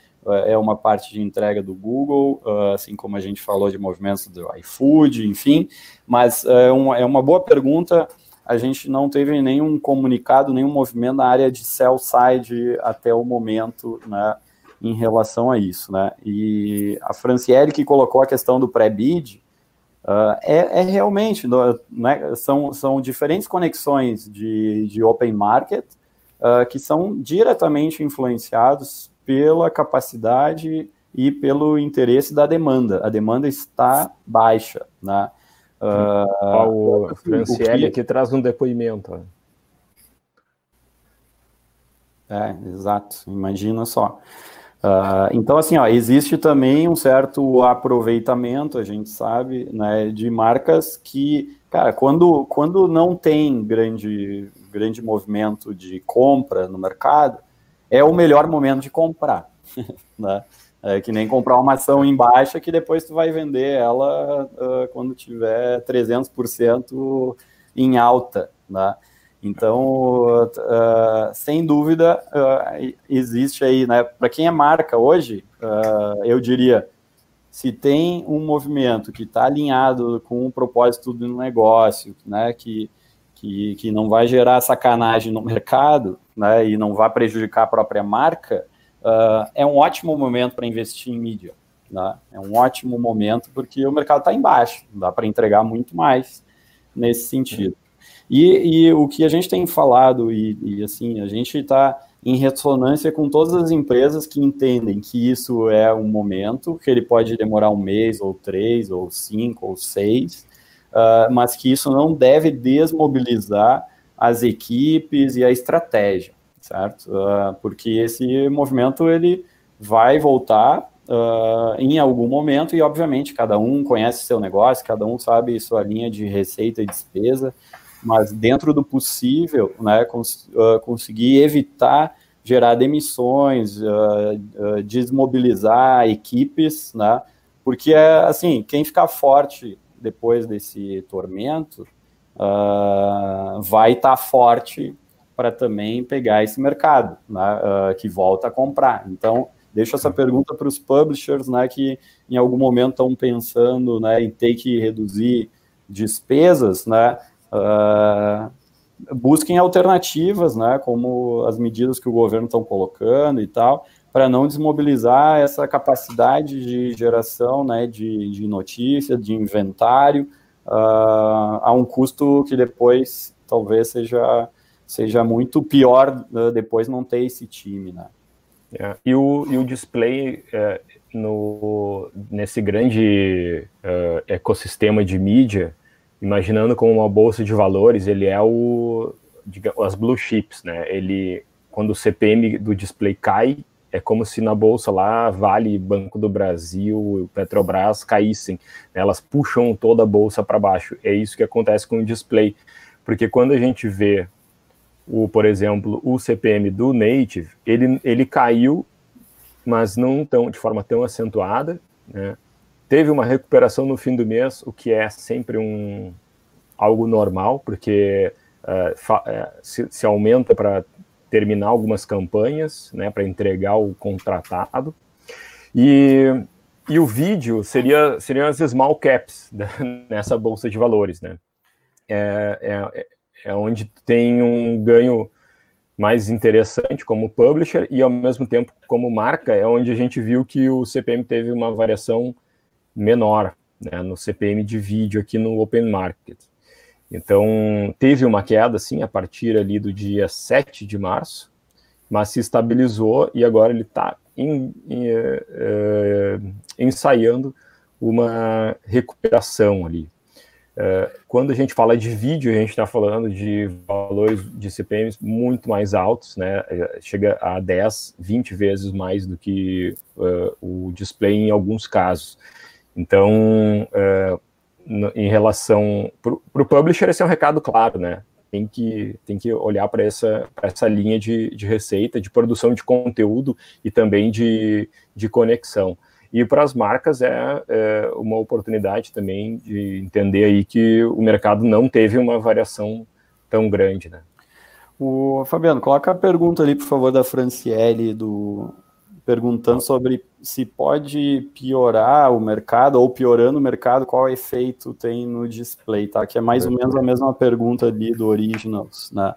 é uma parte de entrega do Google, uh, assim como a gente falou de movimentos do iFood, enfim, mas uh, é, uma, é uma boa pergunta a gente não teve nenhum comunicado, nenhum movimento na área de sell side até o momento, né, em relação a isso, né? E a Franciele que colocou a questão do pré-bid, uh, é, é, realmente, né, são, são diferentes conexões de, de open market uh, que são diretamente influenciados pela capacidade e pelo interesse da demanda. A demanda está baixa, né?
Uh, o Franciele que... aqui traz um depoimento.
É, exato. Imagina só. Uh, então, assim, ó, existe também um certo aproveitamento, a gente sabe, né, de marcas que, cara, quando, quando não tem grande, grande movimento de compra no mercado, é o melhor momento de comprar, né? É que nem comprar uma ação em baixa que depois tu vai vender ela uh, quando tiver 300% em alta, né? Então, uh, sem dúvida, uh, existe aí, né? Para quem é marca hoje, eu diria, se tem um movimento que está alinhado com o propósito do negócio, né? Que, que, que não vai gerar sacanagem no mercado, né? E não vai prejudicar a própria marca, é um ótimo momento para investir em mídia. Né? É um ótimo momento porque o mercado está embaixo, dá para entregar muito mais nesse sentido. E, e, o que a gente tem falado, e, e assim, a gente está em ressonância com todas as empresas que entendem que isso é um momento, que ele pode demorar um mês, ou três, ou cinco, ou seis, uh, mas que isso não deve desmobilizar as equipes e a estratégia, certo? Uh, porque esse movimento ele vai voltar uh, em algum momento e, obviamente, cada um conhece seu negócio, cada um sabe sua linha de receita e despesa, mas dentro do possível, né, cons uh, conseguir evitar gerar demissões, desmobilizar equipes, né, porque, assim, quem ficar forte depois desse tormento vai estar tá forte para também pegar esse mercado, né, que volta a comprar. Então, deixo essa pergunta para os publishers, né, que em algum momento estão pensando, né, em ter que reduzir despesas, né, Uh, busquem alternativas, né, como as medidas que o governo estão colocando e tal, para não desmobilizar essa capacidade de geração né, de, de notícia, de inventário, uh, a um custo que depois talvez seja, seja muito pior uh, depois não ter esse time. Né.
É, e, o, e o display é, no, nesse grande uh, ecossistema de mídia, imaginando como uma bolsa de valores, ele é o as blue chips, né? Ele quando o CPM do display cai, é como se na bolsa lá Vale, Banco do Brasil, Petrobras caíssem. Né? Elas puxam toda a bolsa para baixo. É isso que acontece com o display, porque quando a gente vê o, por exemplo, o CPM do Native, ele, ele caiu, mas não tão de forma tão acentuada, né? Teve uma recuperação no fim do mês, o que é sempre um algo normal, porque uh, se, se, aumenta para terminar algumas campanhas, né, para entregar o contratado. E, e o vídeo seria seriam as small caps né, nessa bolsa de valores, né? É, é, é onde tem um ganho mais interessante como publisher e ao mesmo tempo como marca é onde a gente viu que o CPM teve uma variação menor né, no CPM de vídeo aqui no Open Market. Então, teve uma queda, sim, a partir ali do dia 7 de março, mas se estabilizou e agora ele está uh, ensaiando uma recuperação ali. Uh, quando a gente fala de vídeo, a gente está falando de valores de CPMs muito mais altos, né? Chega a 10, 20 vezes mais do que uh, o display em alguns casos. Então, é, em relação para o publisher, esse é um recado claro, né? Tem que, tem que olhar para essa, essa linha de, de receita, de produção de conteúdo e também de, de conexão. E para as marcas é, é, uma oportunidade também de entender aí que o mercado não teve uma variação tão grande, né?
O Fabiano, coloca a pergunta ali, por favor, da Franciele, do, perguntando sobre se pode piorar o mercado ou piorando o mercado, qual efeito tem no display, tá? Que é mais ou menos a mesma pergunta ali do Originals, né?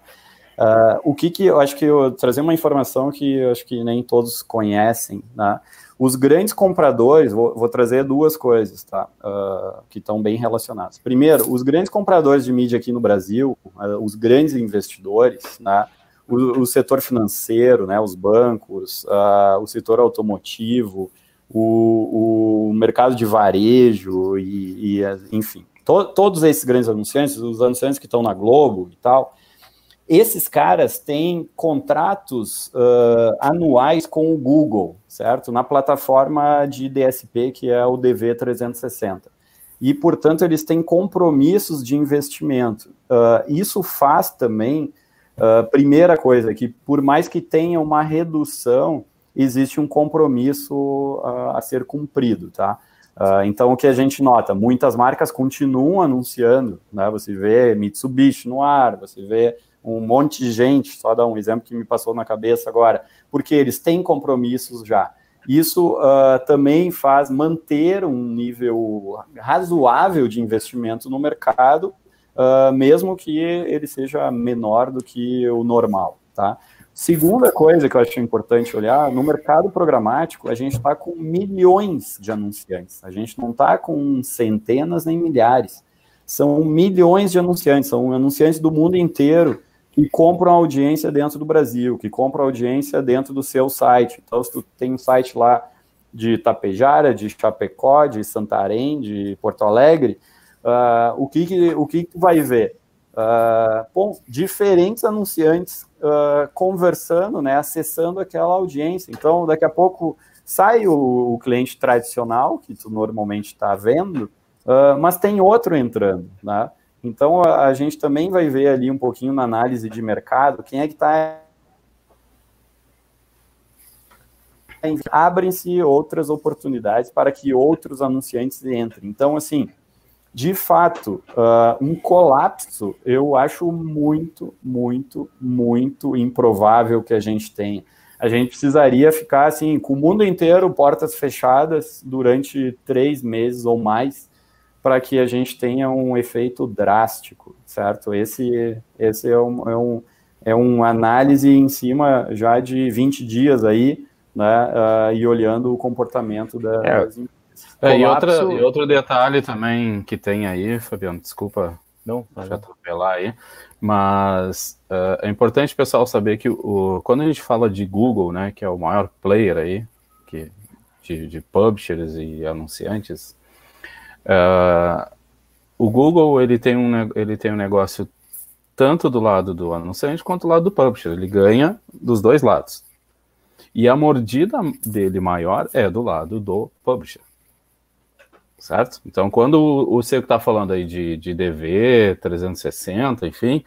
Uh, o que que eu acho que eu trazer uma informação que eu acho que nem todos conhecem, né? Os grandes compradores, vou, vou trazer duas coisas, tá? Uh, que estão bem relacionadas. Primeiro, os grandes compradores de mídia aqui no Brasil, uh, os grandes investidores, né? o, o setor financeiro, né, os bancos, uh, o setor automotivo, o, o mercado de varejo e, e enfim, to, todos esses grandes anunciantes, os anunciantes que estão na Globo e tal, esses caras têm contratos uh, anuais com o Google, certo? Na plataforma de DSP, que é o DV360. E, portanto, eles têm compromissos de investimento. Uh, isso faz também, uh, primeira coisa, que por mais que tenha uma redução, existe um compromisso a ser cumprido, tá? então, o que a gente nota, muitas marcas continuam anunciando, né? Você vê Mitsubishi no ar, você vê um monte de gente, só dar um exemplo que me passou na cabeça agora, porque eles têm compromissos já. Isso uh, também faz manter um nível razoável de investimento no mercado, uh, mesmo que ele seja menor do que o normal, tá? Segunda coisa que eu acho importante olhar, no mercado programático, a gente está com milhões de anunciantes, a gente não está com centenas nem milhares, são milhões de anunciantes, são anunciantes do mundo inteiro, que compram audiência dentro do Brasil, que compram audiência dentro do seu site. Então, se tu tem um site lá de Tapejara, de Chapecó, de Santarém, de Porto Alegre, uh, o, que, que, o que, que tu vai ver? Uh, bom, diferentes anunciantes uh, conversando, né, acessando aquela audiência. Então, daqui a pouco sai o, o cliente tradicional, que tu normalmente está vendo, mas tem outro entrando, né? Então, a, gente também vai ver ali um pouquinho na análise de mercado quem é que está abrem-se outras oportunidades para que outros anunciantes entrem. Então, assim, de fato, uh, um colapso eu acho muito, muito, muito improvável que a gente tenha. A gente precisaria ficar assim, com o mundo inteiro, portas fechadas durante três meses ou mais, para que a gente tenha um efeito drástico, certo? Esse, esse é, um, é, um, é uma análise em cima já de 20 dias aí, né, uh, e olhando o comportamento das é. empresas.
É, e, outra, e outro detalhe também que tem aí, Fabiano, desculpa
não,
já atropelar aí, mas uh, é importante o pessoal saber que o, quando a gente fala de Google, né, que é o maior player aí, que, de, de publishers e anunciantes, Uh, o Google ele tem, um, ele tem um negócio tanto do lado do anunciante quanto do lado do publisher. Ele ganha dos dois lados. E a mordida dele maior é do lado do publisher. Certo? Então, quando o, o Seco está falando aí de, de DV, 360, enfim,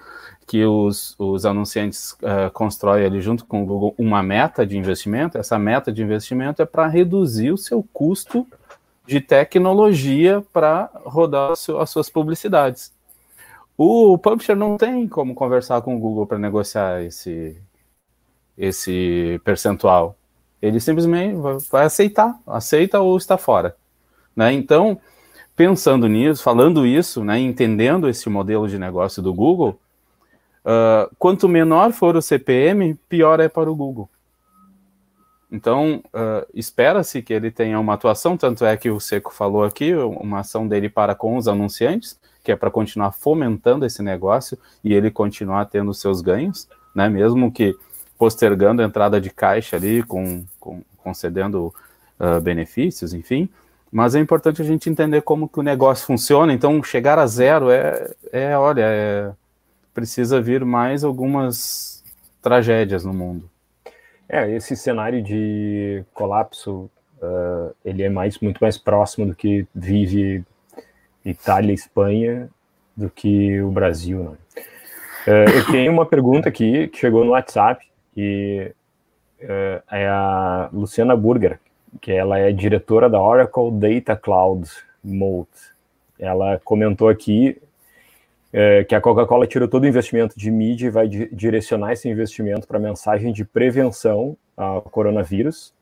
que os, os anunciantes uh, constroem ali junto com o Google uma meta de investimento, essa meta de investimento é para reduzir o seu custo de tecnologia para rodar as suas publicidades. O publisher não tem como conversar com o Google para negociar esse, esse percentual. Ele simplesmente vai aceitar, aceita ou está fora. Né? Então, pensando nisso, falando isso, né, entendendo esse modelo de negócio do Google, uh, quanto menor for o CPM, pior é para o Google. Então, uh, espera-se que ele tenha uma atuação, tanto é que o Seco falou aqui, uma ação dele para com os anunciantes, que é para continuar fomentando esse negócio e ele continuar tendo seus ganhos, né? Mesmo que postergando a entrada de caixa ali, com, com concedendo uh, benefícios, enfim. Mas é importante a gente entender como que o negócio funciona. Então, chegar a zero é, é olha, é, precisa vir mais algumas tragédias no mundo.
É, esse cenário de colapso, uh, ele é mais, muito mais próximo do que vive Itália e Espanha do que o Brasil, né? Uh, eu tenho uma pergunta aqui que chegou no WhatsApp e uh, é a Luciana Burger, que ela é diretora da Oracle Data Cloud Mode. Ela comentou aqui é, que a Coca-Cola tirou todo o investimento de mídia e vai di direcionar esse investimento para mensagem de prevenção ao coronavírus.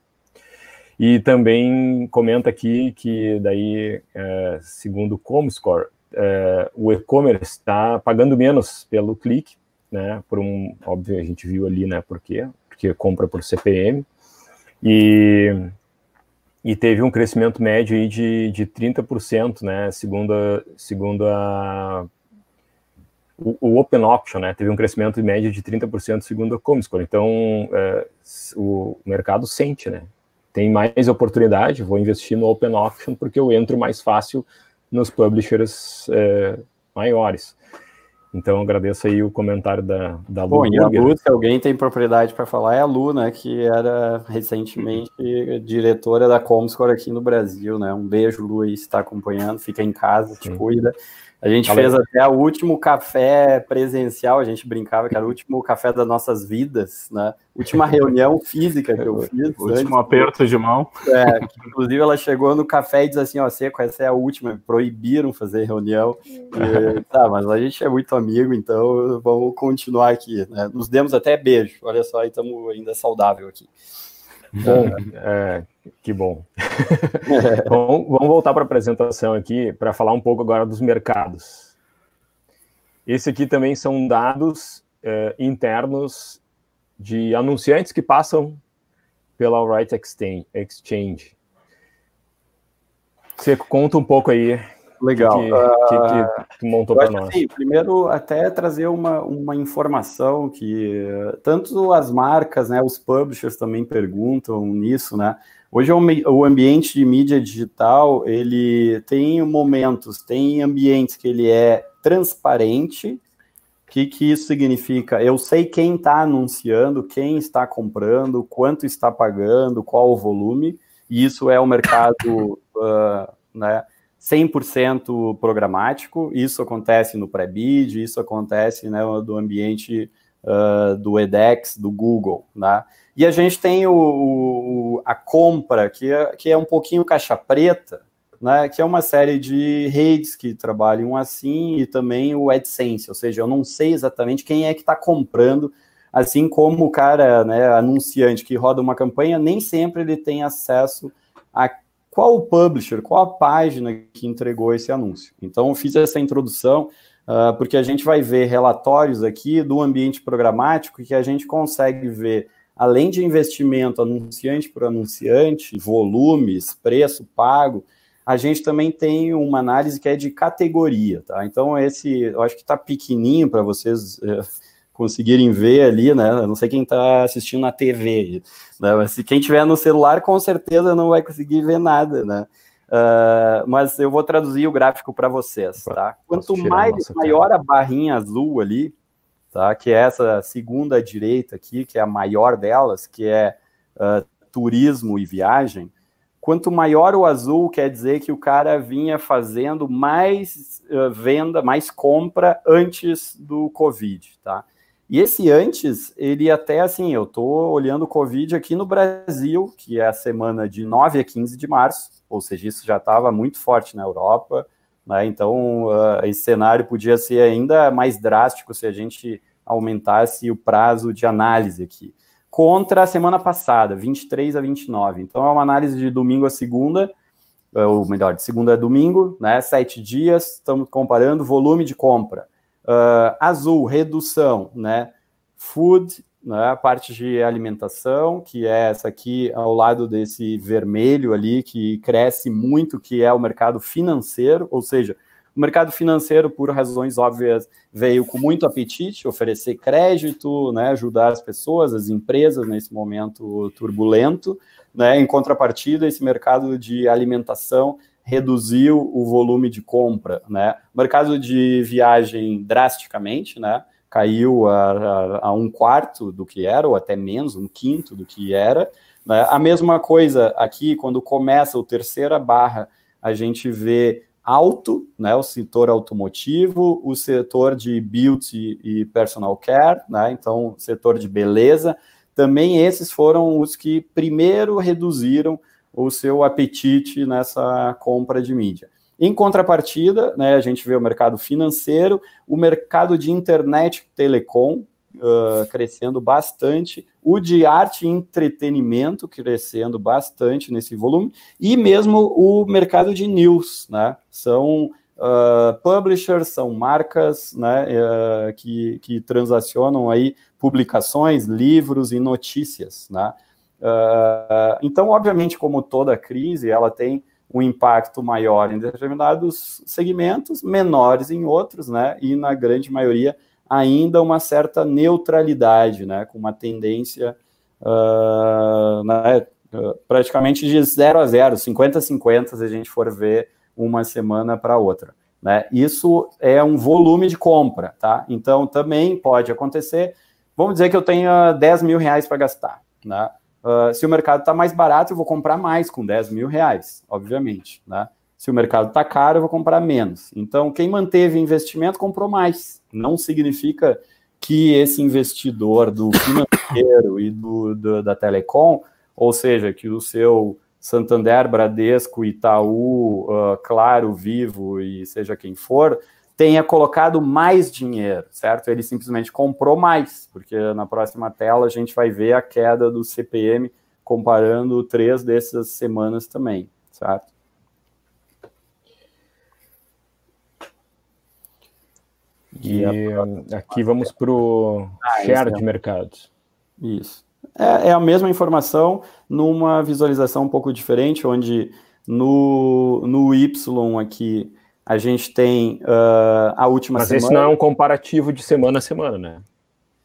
E também comenta aqui que daí, é, segundo o Comscore, é, o e-commerce está pagando menos pelo clique, né? Por um, óbvio, a gente viu ali, né? Por quê? Porque compra por CPM. E, e teve um crescimento médio aí de, de 30%, né? Segundo a, segundo a o, o, Open Option né, teve um crescimento em média de 30% segundo a Comscore. Então, é, o mercado sente, né? Tem mais oportunidade, vou investir no Open Option porque eu entro mais fácil nos publishers é, maiores. Então, agradeço aí o comentário da, da Lu.
Bom, e a Lu, se alguém tem propriedade para falar, é a Lu, né, que era recentemente diretora da Comscore aqui no Brasil, né? Um beijo, Lu, aí, está acompanhando, fica em casa, te Sim. cuida. A gente fez até o último café presencial, a gente brincava que era o último café das nossas vidas, né? Última reunião física que eu fiz.
Último aperto de mão.
É, inclusive ela chegou no café e disse assim, ó, Seco, essa é a última, proibiram fazer reunião. E, tá, mas a gente é muito amigo, então vamos continuar aqui, né? Nos demos até beijo, olha só, estamos ainda saudável aqui.
Bom, é, que bom. bom vamos voltar para a apresentação aqui para falar um pouco agora dos mercados. Esse aqui também são dados é, internos de anunciantes que passam pela Alright Exchange. Você conta um pouco aí
Legal.
Que, que, que, ah, que montou para nós? Assim,
primeiro, até trazer uma, uma informação que tanto as marcas, né, os publishers também perguntam nisso, né? Hoje o ambiente de mídia digital, ele tem momentos, tem ambientes que ele é transparente. O que, que isso significa? Eu sei quem está anunciando, quem está comprando, quanto está pagando, qual o volume, e isso é o mercado uh, né, 100% programático. Isso acontece no pré-bid, isso acontece né, do ambiente uh, do edX, do Google. Né? E a gente tem o, o, a compra, que é, que é um pouquinho caixa preta, né, que é uma série de redes que trabalham assim, e também o AdSense, ou seja, eu não sei exatamente quem é que está comprando, assim como o cara, né, anunciante que roda uma campanha, nem sempre ele tem acesso a qual o publisher, qual a página que entregou esse anúncio. Então, eu fiz essa introdução uh, porque a gente vai ver relatórios aqui do ambiente programático que a gente consegue ver, além de investimento anunciante por anunciante, volumes, preço pago, a gente também tem uma análise que é de categoria, tá? Então, esse, eu acho que está pequenininho para vocês. Uh, conseguirem ver ali, né? Eu não sei quem está assistindo na TV, né? Mas se quem tiver no celular, com certeza não vai conseguir ver nada, né? Uh, mas eu vou traduzir o gráfico para vocês, tá? Quanto mais maior a barrinha azul ali, tá? Que é essa segunda direita aqui, que é a maior delas, que é uh, turismo e viagem. Quanto maior o azul, quer dizer que o cara vinha fazendo mais uh, venda, mais compra antes do Covid, tá? E esse antes, ele até assim, eu tô olhando o Covid aqui no Brasil, que é a semana de 9 a 15 de março, ou seja, isso já estava muito forte na Europa, né? Então, uh, esse cenário podia ser ainda mais drástico se a gente aumentasse o prazo de análise aqui. Contra a semana passada, 23 a 29. Então, é uma análise de domingo a segunda, ou melhor, de segunda a domingo, né? Sete dias, estamos comparando volume de compra. Uh, azul, redução, né? Food, né? a parte de alimentação, que é essa aqui ao lado desse vermelho ali, que cresce muito, que é o mercado financeiro, ou seja, o mercado financeiro, por razões óbvias, veio com muito apetite, oferecer crédito, né, ajudar as pessoas, as empresas nesse momento turbulento. Né, em contrapartida, esse mercado de alimentação reduziu o volume de compra, né? Mercado de viagem drasticamente, né? Caiu a, a, a, um quarto do que era, ou até menos, um quinto do que era. Né? A mesma coisa aqui, quando começa o terceira barra, a gente vê alto, né? O setor automotivo, o setor de beauty e personal care, né? Então, setor de beleza. Também esses foram os que primeiro reduziram o seu apetite nessa compra de mídia. Em contrapartida, né, a gente vê o mercado financeiro, o mercado de internet telecom uh, crescendo bastante, o de arte e entretenimento crescendo bastante nesse volume, e mesmo o mercado de news, né? São uh, publishers, são marcas né, uh, que, que transacionam aí publicações, livros e notícias, né? Uh, então, obviamente, como toda crise, ela tem um impacto maior em determinados segmentos, menores em outros, né? E na grande maioria ainda uma certa neutralidade, né? Com uma tendência uh, né, praticamente de 0 a 0, 50 a 50, se a gente for ver uma semana para outra. Né? Isso é um volume de compra, tá? Então também pode acontecer. Vamos dizer que eu tenha 10 mil reais para gastar, né? Uh, se o mercado está mais barato, eu vou comprar mais com 10 mil reais, obviamente. Né? Se o mercado está caro, eu vou comprar menos. Então, quem manteve investimento comprou mais. Não significa que esse investidor do financeiro e do, do, da telecom, ou seja, que o seu Santander, Bradesco, Itaú, uh, Claro, Vivo e seja quem for, tenha colocado mais dinheiro, certo? Ele simplesmente comprou mais, porque na próxima tela a gente vai ver a queda do CPM comparando três dessas semanas também, certo?
E aqui vamos para o ah, share de mercados.
Isso. É, é, a mesma informação numa visualização um pouco diferente, onde no, no Y aqui a gente tem uh, a última
Mas
semana.
Mas esse não é um comparativo de semana a semana, né?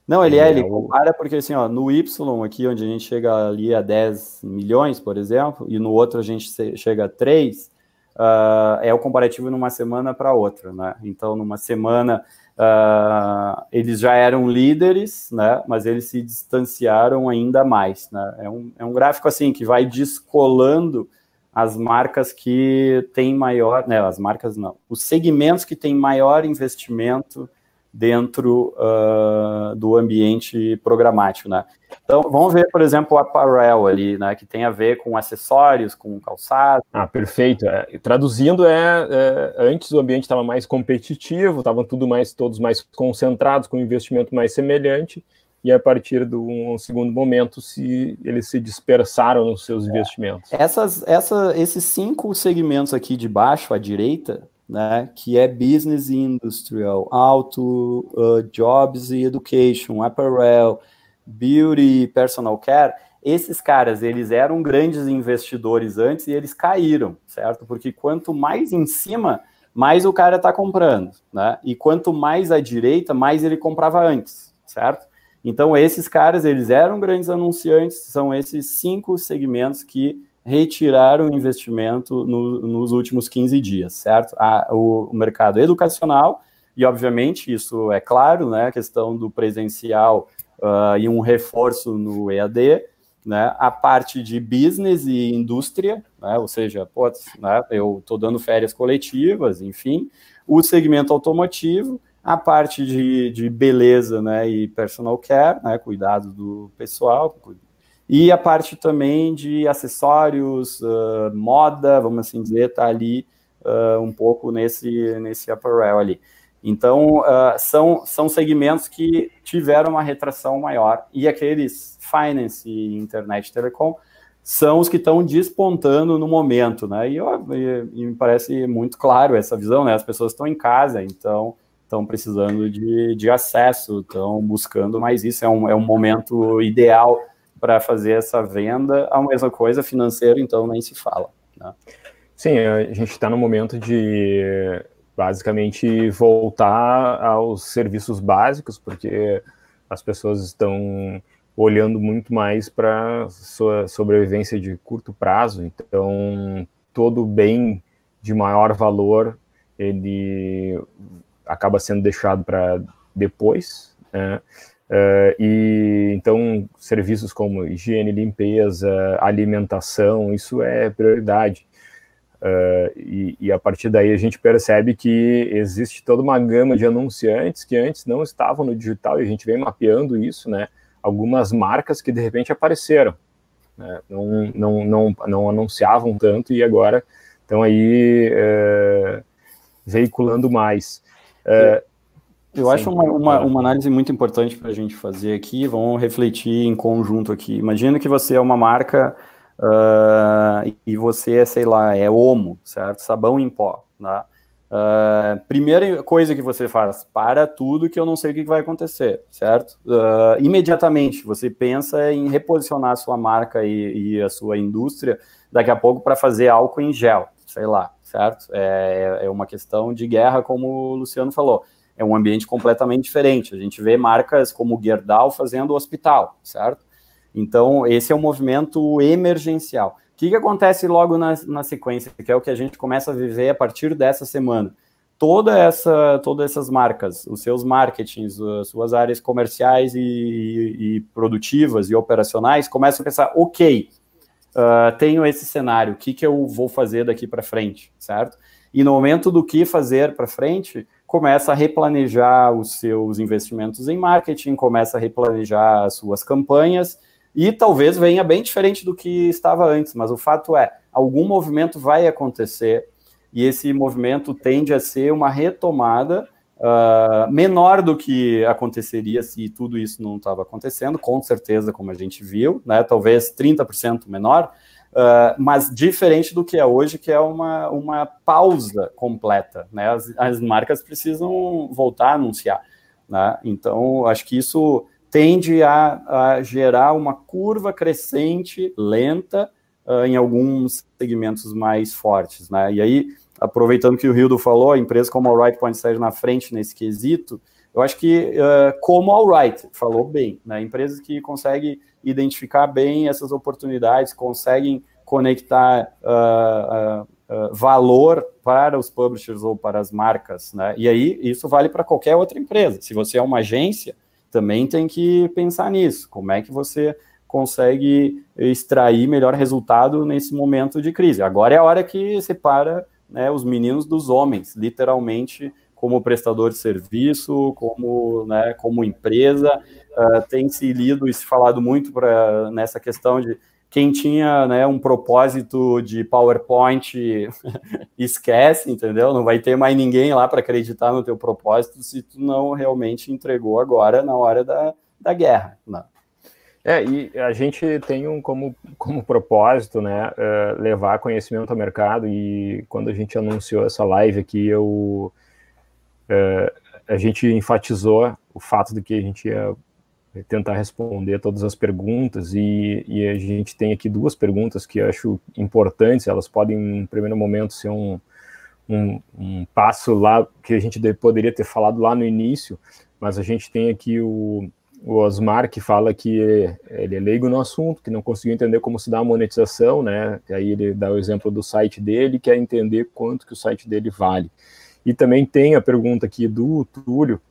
Não, ele é, ele é compara porque assim, ó, no Y aqui, onde a gente chega ali a 10 milhões, por exemplo, e no outro a gente chega a 3, uh, ah, é o comparativo numa semana para outra, né? Então, numa semana uh, eles já eram líderes, né? Mas eles se distanciaram ainda mais, né? É um, é um gráfico assim que vai descolando as marcas que têm maior, né, as marcas não, os segmentos que têm maior investimento dentro uh, do ambiente programático, né? Então, vamos ver, por exemplo, o apparel ali, né, que tem a ver com acessórios, com calçado.
Ah, perfeito. É, traduzindo, é, é, antes o ambiente estava mais competitivo, estavam tudo mais, todos mais concentrados, com um investimento mais semelhante, e a partir de um segundo momento se eles se dispersaram nos seus é. investimentos.
Essas, essa, esses cinco segmentos aqui de baixo à direita, né, que é business e industrial, auto, uh, jobs e education, apparel, beauty, personal care, esses caras, eles eram grandes investidores antes e eles caíram, certo? Porque quanto mais em cima, mais o cara está comprando, né? E quanto mais à direita, mais ele comprava antes, certo? Então, esses caras, eles eram grandes anunciantes, são esses cinco segmentos que retiraram investimento no, nos últimos 15 dias, certo? A, o, o, mercado educacional, e obviamente isso é claro, né? A questão do presencial uh, e um reforço no EAD, né? A parte de business e indústria, né? Ou seja, né? eu estou dando férias coletivas, enfim, o segmento automotivo a parte de, de beleza né, e personal care, né, cuidado do pessoal, e a parte também de acessórios, uh, moda, vamos assim dizer, está ali uh, um pouco nesse, nesse apparel ali. Então, uh, são, são segmentos que tiveram uma retração maior, e aqueles finance, internet, telecom, são os que estão despontando no momento, né? E, e, e me parece muito claro essa visão, né? As pessoas estão em casa, então estão precisando de, de acesso, estão buscando mais isso. É um, é um momento ideal para fazer essa venda. A mesma coisa financeiro, então nem se fala. Né?
Sim, a gente está no momento de basicamente voltar aos serviços básicos, porque as pessoas estão olhando muito mais para sua sobrevivência de curto prazo. Então, todo bem de maior valor ele acaba sendo deixado para depois, né? Uh, e então serviços como higiene, limpeza, alimentação, isso é prioridade. Uh, e, e, a partir daí a gente percebe que existe toda uma gama de anunciantes que antes não estavam no digital e a gente vem mapeando isso, né? Algumas marcas que de repente apareceram, né? não, não, não, não anunciavam tanto e agora estão aí uh, veiculando mais.
É, eu acho uma, uma, uma, análise muito importante para a gente fazer aqui. Vamos refletir em conjunto aqui. Imagina que você é uma marca uh, e você é, sei lá, é Omo, certo? Sabão em pó. Né? Uh, primeira coisa que você faz, para tudo que eu não sei o que vai acontecer, certo? Uh, imediatamente você pensa em reposicionar a sua marca e, e a sua indústria daqui a pouco para fazer álcool em gel sei lá, certo? É, é uma questão de guerra, como o Luciano falou. É um ambiente completamente diferente. A gente vê marcas como Gerdau fazendo hospital, certo? Então, esse é um movimento emergencial. O que, que acontece logo na, na sequência, que é o que a gente começa a viver a partir dessa semana? Toda essa, todas essas marcas, os seus marketings, as suas áreas comerciais e, e produtivas e operacionais começam a pensar, ok, uh, tenho esse cenário, o que, que eu vou fazer daqui para frente, certo? E no momento do que fazer para frente, começa a replanejar os seus investimentos em marketing, começa a replanejar as suas campanhas e talvez venha bem diferente do que estava antes, mas o fato é, algum movimento vai acontecer e esse movimento tende a ser uma retomada uh, menor do que aconteceria se tudo isso não estava acontecendo, com certeza, como a gente viu, né, talvez 30% menor, uh, mas diferente do que é hoje, que é uma, uma pausa completa. Né, as, as marcas precisam voltar a anunciar. Né, então, acho que isso tende a, a gerar uma curva crescente, lenta, uh, em alguns segmentos mais fortes. Né? E aí, aproveitando que o Rildo falou, a empresa como a Alright pode sair na frente nesse quesito, eu acho que uh, como a Alright falou bem, né? empresas que conseguem identificar bem essas oportunidades, conseguem conectar uh, uh, valor para os publishers ou para as marcas, né? E aí isso vale para qualquer outra empresa. Se você é uma agência, também tem que pensar nisso. Como é que você consegue extrair melhor resultado nesse momento de crise? Agora é a hora que separa né, os meninos dos homens, literalmente como prestador de serviço, como, né, como empresa. Uh, tem se lido e se falado muito pra, nessa questão de quem tinha né, um propósito de PowerPoint esquece, entendeu? Não vai ter mais ninguém lá para acreditar no teu propósito se tu não realmente entregou agora na hora da, da guerra. Não.
É, e a gente tem um como, como propósito, né, uh, levar conhecimento ao mercado. E quando a gente anunciou essa live aqui, eu, uh, a gente enfatizou o fato de que a gente ia tentar responder todas as perguntas. E, e, a gente tem aqui duas perguntas que acho importantes, elas podem, em primeiro momento, ser um, um, um passo lá que a gente poderia ter falado lá no início, mas a gente tem aqui o, o Osmar que fala que ele é leigo no assunto, que não conseguiu entender como se dá a monetização, né? E aí ele dá o exemplo do site dele, quer entender quanto que o site dele vale. E também tem a pergunta aqui do Túlio,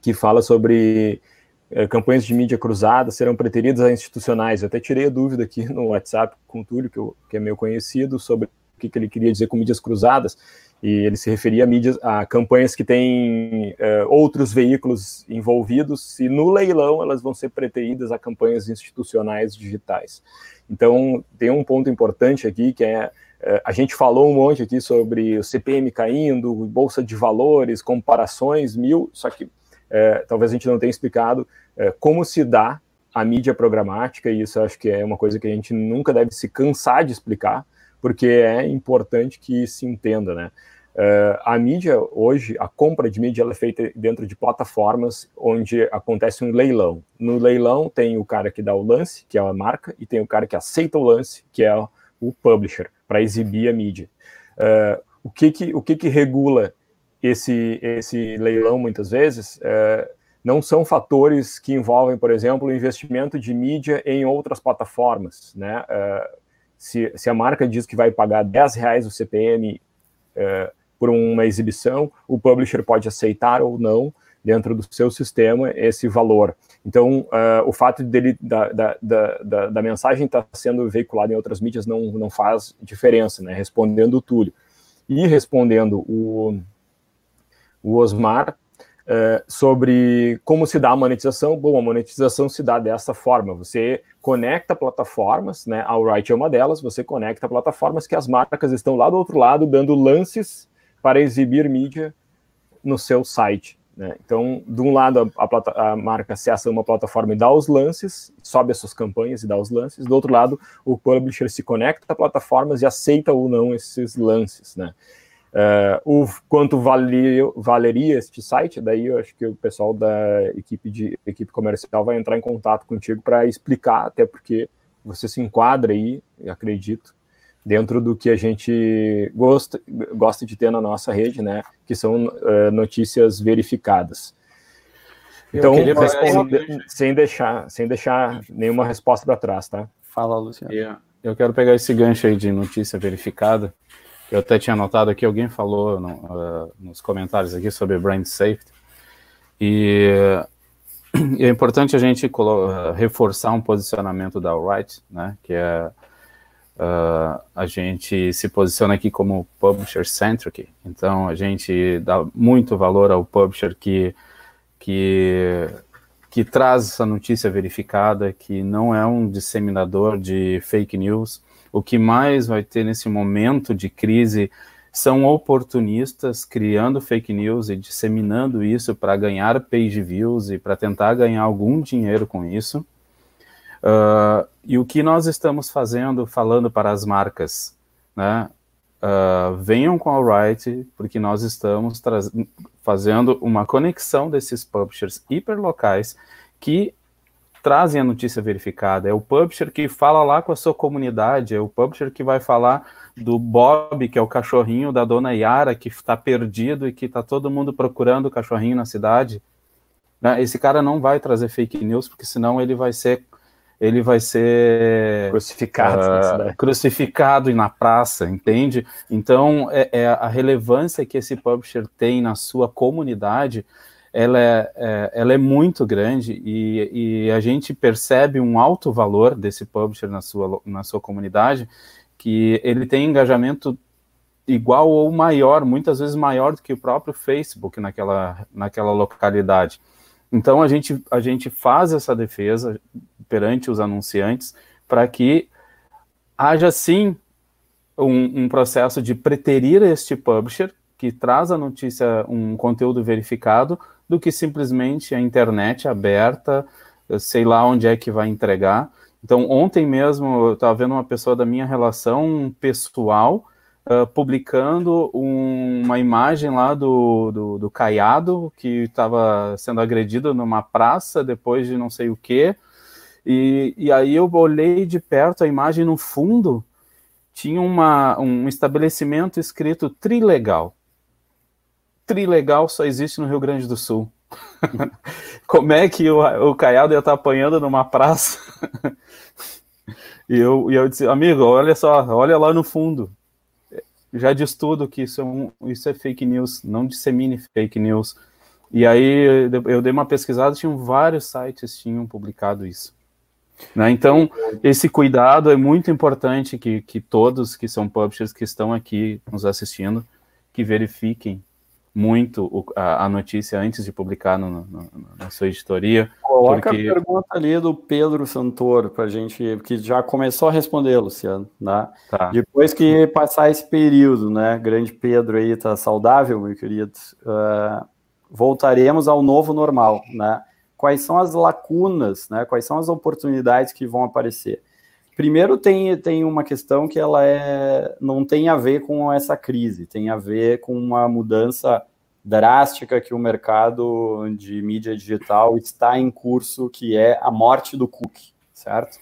que fala sobre é, campanhas de mídia cruzada serão preteridas a institucionais. Eu até tirei a dúvida aqui no WhatsApp com o Túlio, que, eu, que é meu conhecido, sobre o que, que, ele queria dizer com mídias cruzadas, e ele se referia a, mídias, a campanhas que têm é, outros veículos envolvidos, e no leilão elas vão ser preteridas a campanhas institucionais digitais. Então, tem um ponto importante aqui, que é a gente falou um monte aqui sobre o CPM caindo, bolsa de valores, comparações, mil, só que é, talvez a gente não tenha explicado é, como se dá a mídia programática, e isso acho que é uma coisa que a gente nunca deve se cansar de explicar, porque é importante que se entenda, né? Uh, a mídia hoje, a compra de mídia é feita dentro de plataformas onde acontece um leilão. No leilão tem o cara que dá o lance, que é a marca, e tem o cara que aceita o lance, que é o publisher, para exibir a mídia. Uh, o que que, o que que regula esse, esse leilão muitas vezes? Uh, não são fatores que envolvem, por exemplo, o investimento de mídia em outras plataformas. Né? Se, se, a marca diz que vai pagar 10 reais o CPM por uma exibição, o publisher pode aceitar ou não, dentro do seu sistema, esse valor. Então, uh, o fato dele, da, da, da, da mensagem estar tá sendo veiculada em outras mídias não, não faz diferença, né? respondendo o Túlio. E respondendo o, o Osmar, é, sobre como se dá a monetização. Bom, a monetização se dá dessa forma: você conecta plataformas, né? A Alright é uma delas, você conecta plataformas que as marcas estão lá do outro lado dando lances para exibir mídia no seu site. Né? Então, de um lado, a, a, a, marca acessa uma plataforma e dá os lances, sobe as suas campanhas e dá os lances. Do outro lado, o publisher se conecta a plataformas e aceita ou não esses lances. Né? Uh, o quanto valia, valeria este site, daí eu acho que o pessoal da equipe de equipe comercial vai entrar em contato contigo para explicar, até porque você se enquadra aí, acredito, dentro do que a gente gosta, gosta de ter na nossa rede, né, que são uh, notícias verificadas. Então, sem, sem, deixar, sem deixar nenhuma resposta para trás, tá?
Fala, Luciano. Yeah. Eu quero pegar esse gancho aí de notícia verificada. Eu até tinha notado aqui, alguém falou no, uh, nos comentários aqui sobre brand safety. E é importante a gente uh, reforçar um posicionamento da Alright, né, que é uh, a gente se posiciona aqui como publisher centric, então a gente dá muito valor ao publisher que, que, que traz essa notícia verificada, que não é um disseminador de fake news. O que mais vai ter nesse momento de crise são oportunistas criando fake news e disseminando isso para ganhar page views e para tentar ganhar algum dinheiro com isso. Uh, e o que nós estamos fazendo, falando para as marcas, né? Uh, venham com a Write, porque nós estamos fazendo uma conexão desses publishers hiperlocais que trazem a notícia verificada. É o publisher que fala lá com a sua comunidade, é o publisher que vai falar do Bob, que é o cachorrinho da dona Yara, que está perdido e que está todo mundo procurando o cachorrinho na cidade. Né? Esse cara não vai trazer fake news, porque senão ele vai ser ele vai ser
crucificado,
uh, crucificado na praça, entende? Então, é, é, a relevância que esse publisher tem na sua comunidade, ela é, é ela é muito grande e, e, a gente percebe um alto valor desse publisher na sua, na sua comunidade, que ele tem engajamento igual ou maior, muitas vezes maior do que o próprio Facebook naquela, naquela localidade. Então a gente, a gente faz essa defesa perante os anunciantes para que haja sim um, um, processo de preterir este publisher que traz a notícia, um conteúdo verificado, do que simplesmente a internet aberta, sei lá onde é que vai entregar. Então, ontem mesmo eu estava vendo uma pessoa da minha relação pessoal uh, publicando um, uma imagem lá do, do, do Caiado, que estava sendo agredido numa praça depois de não sei o quê. E, e aí eu olhei de perto a imagem no fundo, tinha uma, um estabelecimento escrito Trilegal. Trilegal só existe no Rio Grande do Sul. Como é que o, o Caiado ia estar apanhando numa praça? e eu, e eu disse, amigo, olha só, olha lá no fundo já diz tudo que isso é, um, isso é fake news, não dissemine fake news. E aí eu dei uma pesquisada, tinham vários sites tinham publicado isso. Né? Então, esse cuidado é muito importante que, que todos que são publishers que estão aqui nos assistindo, que verifiquem muito o, a, a, notícia antes de publicar no, no, na sua editoria.
Coloca porque... a pergunta ali do Pedro Santoro para a gente, que já começou a responder, Luciano. Né? Tá. Depois que passar esse período, né? Grande Pedro aí tá saudável, meu querido. Uh, voltaremos ao novo normal, né? Quais são as lacunas, né? Quais são as oportunidades que vão aparecer? Primeiro tem, tem uma questão que ela é, não tem a ver com essa crise, tem a ver com uma mudança drástica que o mercado de mídia digital está em curso, que é a morte do cookie, certo?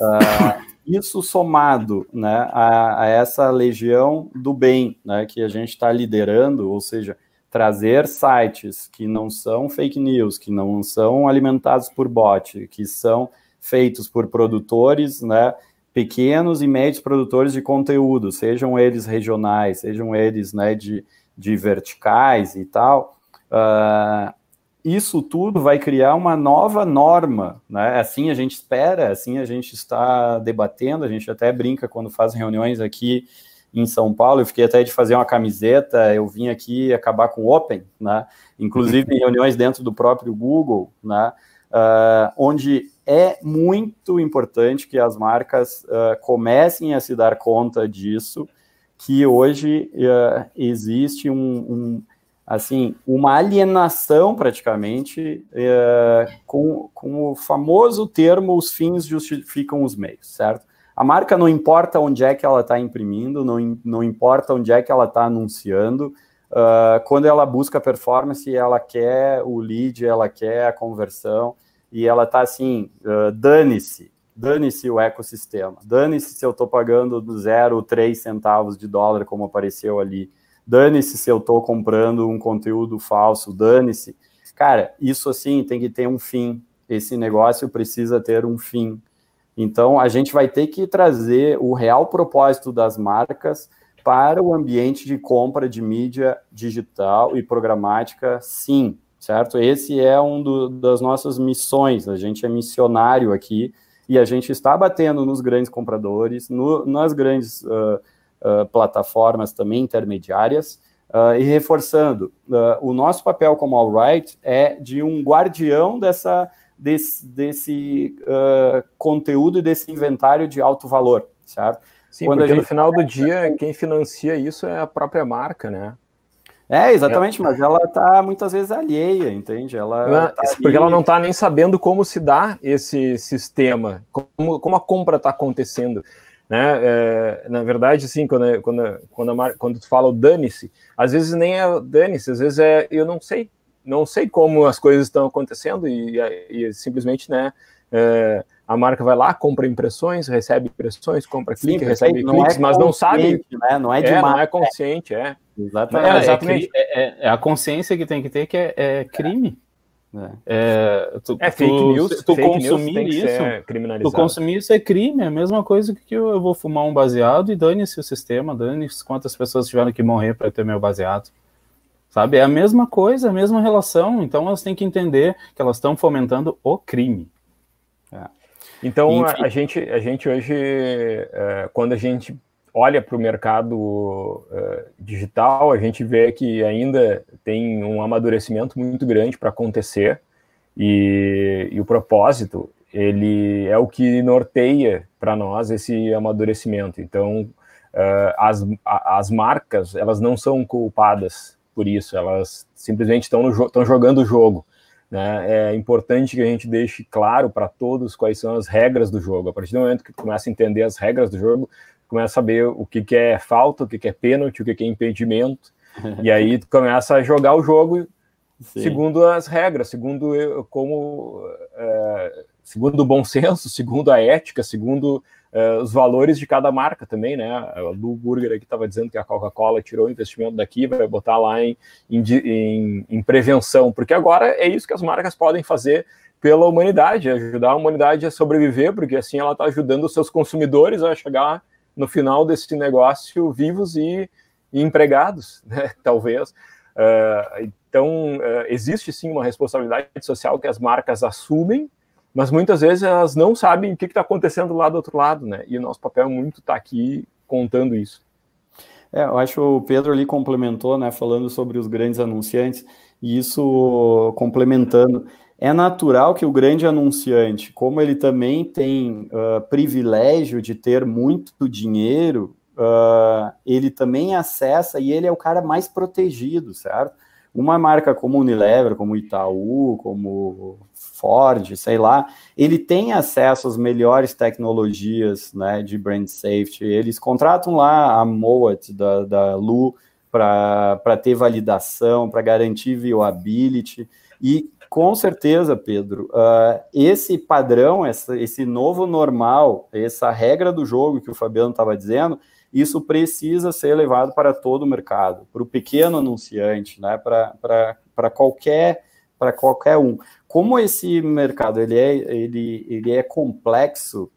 Uh, isso somado né, a, a, essa legião do bem né, que a gente está liderando, ou seja, trazer sites que não são fake news, que não são alimentados por bot, que são feitos por produtores, né, pequenos e médios produtores de conteúdo, sejam eles regionais, sejam eles né, de, de verticais e tal, uh, isso tudo vai criar uma nova norma, né? Assim a gente espera, assim a gente está debatendo, a gente até brinca quando faz reuniões aqui em São Paulo, eu fiquei até de fazer uma camiseta, eu vim aqui acabar com o Open, né? Inclusive em reuniões dentro do próprio Google, né? Uh, onde é muito importante que as marcas uh, comecem a se dar conta disso, que hoje uh, existe um, um, assim uma alienação praticamente com, com o famoso termo os fins justificam os meios, certo? A marca não importa onde é que ela está imprimindo, não, não importa onde é que ela está anunciando, quando ela busca performance, ela quer o lead, ela quer a conversão, e ela tá assim, uh, dane-se, dane-se o ecossistema, dane-se se eu estou pagando do zero, três centavos de dólar, como apareceu ali, dane-se se eu estou comprando um conteúdo falso, dane-se. Cara, isso assim tem que ter um fim, esse negócio precisa ter um fim. Então, a gente vai ter que trazer o real propósito das marcas para o ambiente de compra de mídia digital e programática, sim, certo? Esse é um do, das nossas missões, a gente é missionário aqui, e a gente está batendo nos grandes compradores, no, nas grandes uh, uh, plataformas também intermediárias, uh, e reforçando, o nosso papel como All Right é de um guardião dessa, desse, desse conteúdo e desse inventário de alto valor, certo?
Sim, Quando porque gente... no final do dia, quem financia isso é a própria marca, né?
É, exatamente, é. mas ela está muitas vezes alheia, entende? Ela, ela
tá porque ali... ela não está nem sabendo como se dá esse sistema, como, como a compra está acontecendo. Né? É, na verdade, assim, quando, quando, quando, a, quando tu fala o dane-se, às vezes nem é dane-se, às vezes é eu não sei, não sei como as coisas estão acontecendo e, e simplesmente, né? É, a marca vai lá, compra impressões, recebe impressões, compra clique, recebe cliques, é mas não sabe.
Né? Não é de é,
não é consciente, é.
Exatamente. É, exatamente. É, é, é, a consciência que tem que ter que é, é crime. É, tu,
é fake
tu,
news.
Tu
fake
consumir news isso, tu consumir isso é crime, é a mesma coisa que eu, eu vou fumar um baseado e dane-se o sistema, dane-se quantas pessoas tiveram que morrer para ter meu baseado. Sabe? É a mesma coisa, a mesma relação. Então elas têm que entender que elas estão fomentando o crime.
É. Então a, a, gente, a gente hoje, é, quando a gente olha para o mercado uh, digital, a gente vê que ainda tem um amadurecimento muito grande para acontecer e, e, o propósito ele é o que norteia para nós esse amadurecimento. Então, uh, as, as marcas elas não são culpadas por isso, elas simplesmente estão jo jogando o jogo. Né? É importante que a gente deixe claro para todos quais são as regras do jogo. A partir do momento que começa a entender as regras do jogo, começa a saber o que, que é falta, o que, que é pênalti, o que, que é impedimento, e aí começa a jogar o jogo Sim. segundo as regras, segundo como é, segundo o bom senso, segundo a ética, segundo é, os valores de cada marca também, né? O Lu Burger aqui estava dizendo que a Coca-Cola tirou o investimento daqui, vai botar lá em, em, em, prevenção, porque agora é isso que as marcas podem fazer pela humanidade, ajudar a humanidade a sobreviver, porque assim ela está ajudando os seus consumidores a chegar no final desse negócio vivos e, e empregados, né, talvez. Uh, então, uh, existe sim uma responsabilidade social que as marcas assumem, mas muitas vezes elas não sabem o que está acontecendo lá do outro lado, né? E o nosso papel é muito está aqui contando isso.
É, eu acho que o Pedro ali complementou, né, falando sobre os grandes anunciantes, e isso complementando é natural que o grande anunciante, como ele também tem uh, privilégio de ter muito dinheiro, uh, ele também acessa e ele é o cara mais protegido, certo? Uma marca como Unilever, como Itaú, como Ford, sei lá, ele tem acesso às melhores tecnologias né, de brand safety. Eles contratam lá a Moet da, da Lu para ter validação, para garantir viewability. E com certeza, Pedro. Uh, esse padrão, essa, esse novo normal, essa regra do jogo que o Fabiano estava dizendo, isso precisa ser levado para todo o mercado, para o pequeno anunciante, né, para qualquer para qualquer um. Como esse mercado ele é, ele, ele é complexo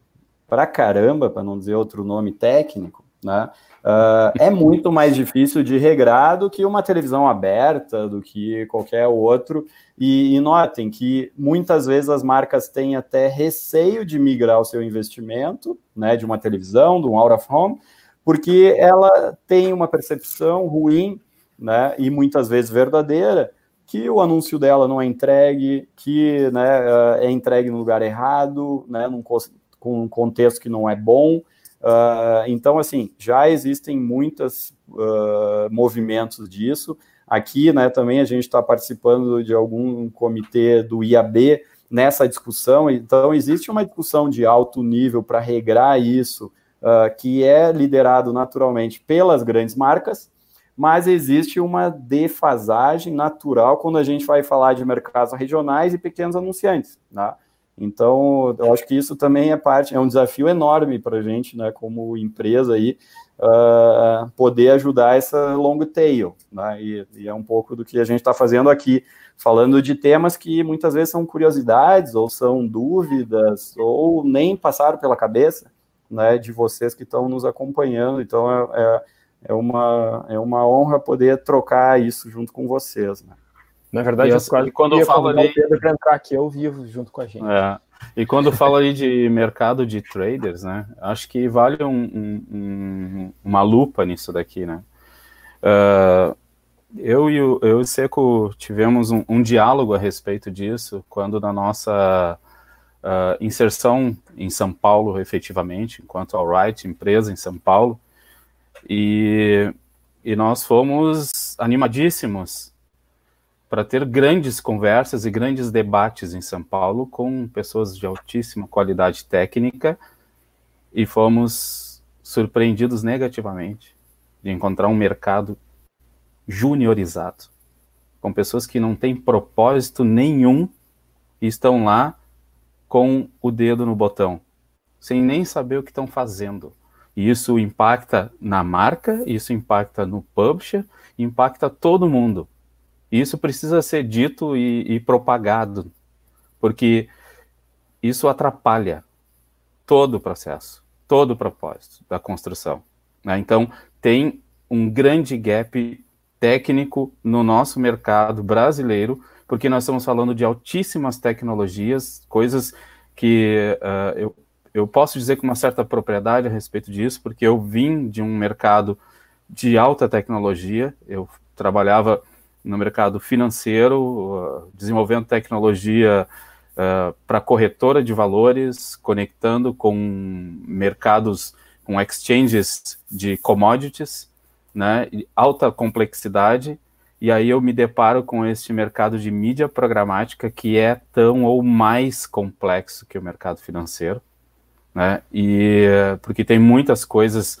para caramba, para não dizer outro nome técnico, né? Uh, é muito mais difícil de regrar do que uma televisão aberta, do que qualquer outro. E, e, notem que muitas vezes as marcas têm até receio de migrar o seu investimento, né, de uma televisão, de um out of home, porque ela tem uma percepção ruim, né, e muitas vezes verdadeira, que o anúncio dela não é entregue, que né, é entregue no lugar errado, né, num, com um contexto que não é bom. Uh, então, assim, já existem muitos uh, movimentos disso. Aqui, né, também a gente está participando de algum comitê do IAB nessa discussão. Então, existe uma discussão de alto nível para regrar isso, uh, que é liderado naturalmente pelas grandes marcas, mas existe uma defasagem natural quando a gente vai falar de mercados regionais e pequenos anunciantes. Né? Então, eu acho que isso também é parte, é um desafio enorme para a gente, né, como empresa aí, uh, poder ajudar essa long tail, né, e, e é um pouco do que a gente está fazendo aqui, falando de temas que muitas vezes são curiosidades, ou são dúvidas, ou nem passaram pela cabeça, né, de vocês que estão nos acompanhando, então é, é, é, uma, é uma honra poder trocar isso junto com vocês, né.
Na verdade,
e,
eu quase
quando eu falo ali...
o Pedro para entrar aqui ao vivo junto com a gente.
É. E quando eu falo aí de mercado de traders, né, acho que vale um, um, um, uma lupa nisso daqui, né. Uh, eu e o, eu e o Seco tivemos um, um, diálogo a respeito disso quando na nossa uh, inserção em São Paulo, efetivamente, enquanto Alright, empresa em São Paulo, e, e nós fomos animadíssimos para ter grandes conversas e grandes debates em São Paulo com pessoas de altíssima qualidade técnica e fomos surpreendidos negativamente de encontrar um mercado juniorizado, com pessoas que não têm propósito nenhum e estão lá com o dedo no botão, sem nem saber o que estão fazendo. Isso impacta na marca, isso impacta no publisher, impacta todo mundo. Isso precisa ser dito e, e propagado, porque isso atrapalha todo o processo, todo o propósito da construção. Né? Então, tem um grande gap técnico no nosso mercado brasileiro, porque nós estamos falando de altíssimas tecnologias, coisas que uh, eu, eu posso dizer com uma certa propriedade a respeito disso, porque eu vim de um mercado de alta tecnologia, eu trabalhava no mercado financeiro, uh, desenvolvendo tecnologia uh, para corretora de valores, conectando com mercados, com exchanges de commodities, né, alta complexidade, e aí eu me deparo com este mercado de mídia programática que é tão ou mais complexo que o mercado financeiro, né, e porque tem muitas coisas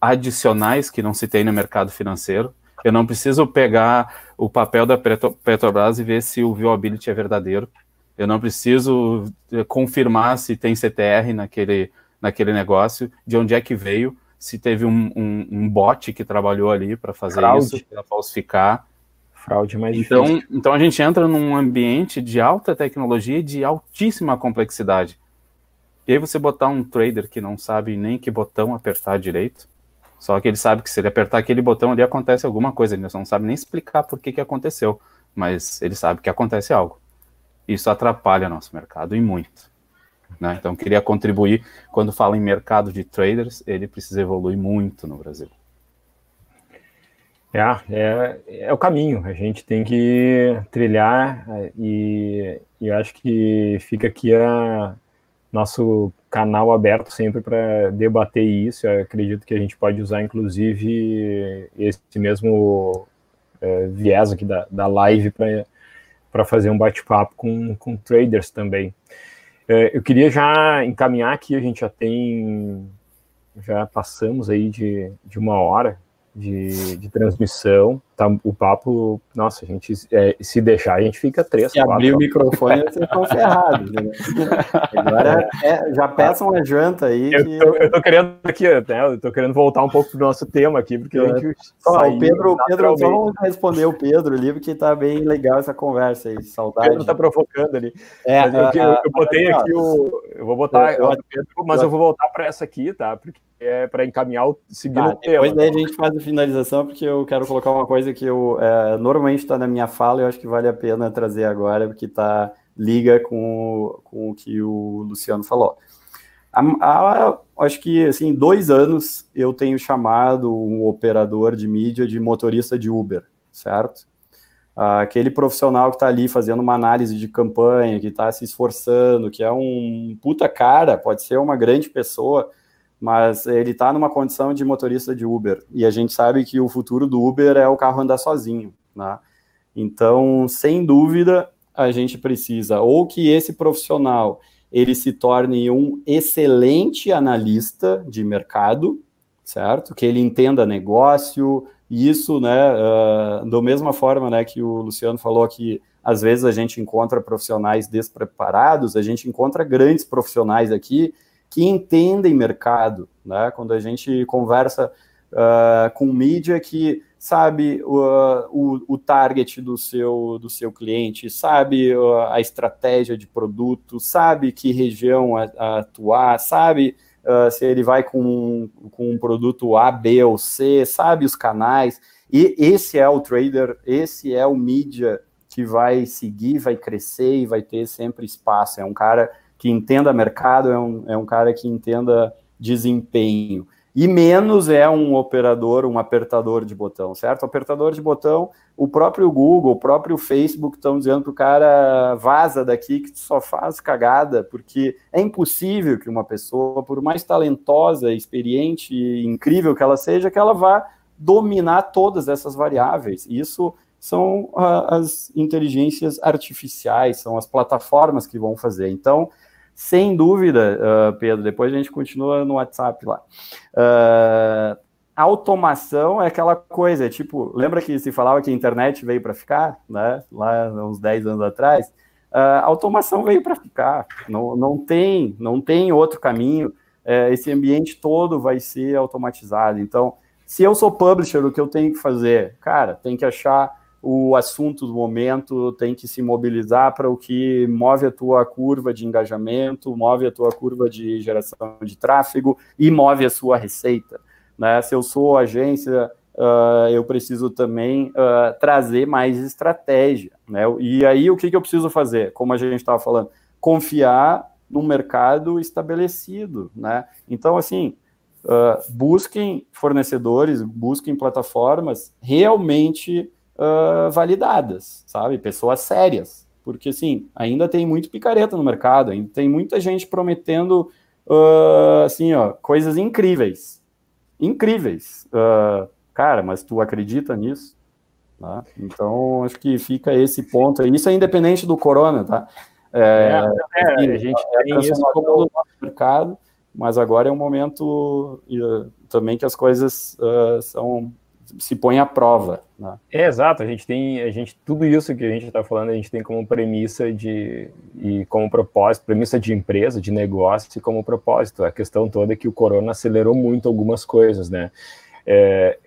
adicionais que não se tem no mercado financeiro, eu não preciso pegar o papel da Petrobras e ver se o viewability é verdadeiro. Eu não preciso eh, confirmar se tem CTR naquele, naquele negócio, de onde é que veio, se teve um, um, um bot que trabalhou ali para fazer Fraude. isso, para falsificar.
Fraude mais
então, difícil. Então a gente entra num ambiente de alta tecnologia e de altíssima complexidade. E aí você botar um trader que não sabe nem que botão apertar direito, só que ele sabe que se ele apertar aquele botão ali acontece alguma coisa, ele não sabe nem explicar por que, que aconteceu, mas ele sabe que acontece algo. Isso atrapalha nosso mercado e muito. Né? Então, queria contribuir. Quando fala em mercado de traders, ele precisa evoluir muito no Brasil.
É, é, é o caminho, a gente tem que trilhar e, e acho que fica aqui a nosso canal aberto sempre para debater isso. Eu acredito que a gente pode usar, inclusive, esse mesmo é, viés aqui da, da live para fazer um bate-papo com, com traders também. É, eu queria já encaminhar aqui, a gente já tem, já passamos aí de, de uma hora, de, de transmissão. Tá, o papo, nossa, a gente é, se deixar, a gente fica três.
Se abrir o microfone, vocês estão ferrados. Né? Agora é, já peçam uma janta aí.
Eu, tô, eu tô querendo aqui, né, eu tô querendo voltar um pouco pro nosso tema aqui, porque a gente.
Ó, o Pedro, Pedro, vamos responder o Pedro ali, porque tá bem legal essa conversa aí. Saudade. O Pedro
tá provocando ali. É, eu, eu, eu, botei aqui o. Eu vou botar, eu, Pedro, mas eu vou voltar para essa aqui, tá? Porque é para encaminhar o seguindo ah, o tema.
Depois daí a gente faz a finalização, porque eu quero colocar uma coisa que eu é, normalmente está na minha fala, e eu acho que vale a pena trazer agora, porque tá liga com, com o que o Luciano falou. Acho que assim, dois anos eu tenho chamado um operador de mídia de motorista de Uber, certo? Aquele profissional que está ali fazendo uma análise de campanha, que está se esforçando, que é um puta cara, pode ser uma grande pessoa, mas ele está numa condição de motorista de Uber e a gente sabe que o futuro do Uber é o carro andar sozinho, né? Então, sem dúvida, a gente precisa ou que esse profissional ele se torne um excelente analista de mercado, certo? Que ele entenda negócio, isso, né? Uh, da mesma forma, né, que o Luciano falou que às vezes a gente encontra profissionais despreparados, a gente encontra grandes profissionais aqui que entendem mercado, né? Quando a gente conversa uh, com mídia que sabe uh, o, o, target do seu, do seu cliente, sabe uh, a estratégia de produto, sabe que região a, a atuar, sabe uh, se ele vai com, com um produto A, B ou C, sabe os canais. E esse é o trader, esse é o mídia que vai seguir, vai crescer e vai ter sempre espaço. É um cara que entenda mercado, é um, é um cara que entenda desempenho e menos é um operador, um apertador de botão, certo? apertador de botão, o próprio Google, o próprio Facebook estão dizendo para o cara vaza daqui que só faz cagada, porque é impossível que uma pessoa, por mais talentosa, experiente e incrível que ela seja, que ela vá dominar todas essas variáveis. Isso são uh, as inteligências artificiais, são as plataformas que vão fazer. Então, sem dúvida, uh, Pedro, depois a gente continua no WhatsApp lá. Uh, automação é aquela coisa, é tipo, lembra que se falava que a internet veio para ficar, né? Lá uns 10 anos atrás. Uh, automação veio para ficar, não, não, tem, não tem outro caminho. Uh, esse ambiente todo vai ser automatizado. Então, se eu sou publisher, o que eu tenho que fazer? Cara, tem que achar o assunto do momento tem que se mobilizar para o que move a tua curva de engajamento, move a tua curva de geração de tráfego e move a sua receita. Né? Se eu sou agência, uh, eu preciso também uh, trazer mais estratégia. Né? E aí, o que, que eu preciso fazer? Como a gente estava falando, confiar no mercado estabelecido. Né? Então, assim, uh, busquem fornecedores, busquem plataformas realmente uh, validadas, sabe? Pessoas sérias. Porque, assim, ainda tem muito picareta no mercado, ainda tem muita gente prometendo, uh, assim, ó, coisas incríveis. Incríveis. Uh, cara, mas tu acredita nisso? Tá? Então, acho que fica esse ponto aí. Isso é independente do corona, tá? É, é, é a gente é tem isso como no mercado, mas agora é um momento uh, também que as coisas uh, são se põe à prova. Né?
É, exato, a gente tem, a gente, tudo isso que a gente está falando, a gente tem como premissa de, e como propósito, premissa de empresa, de negócio e como propósito. A questão toda é que o corona acelerou muito algumas coisas, né? É,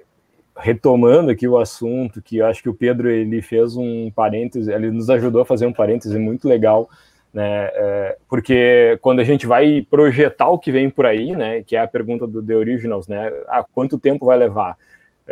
retomando aqui o assunto, que eu acho que o Pedro ele fez um parêntese, ele nos ajudou a fazer um parêntese muito legal, né? É, porque quando a gente vai projetar o que vem por aí, né? Que é a pergunta do The Originals, né? Ah, quanto tempo vai levar?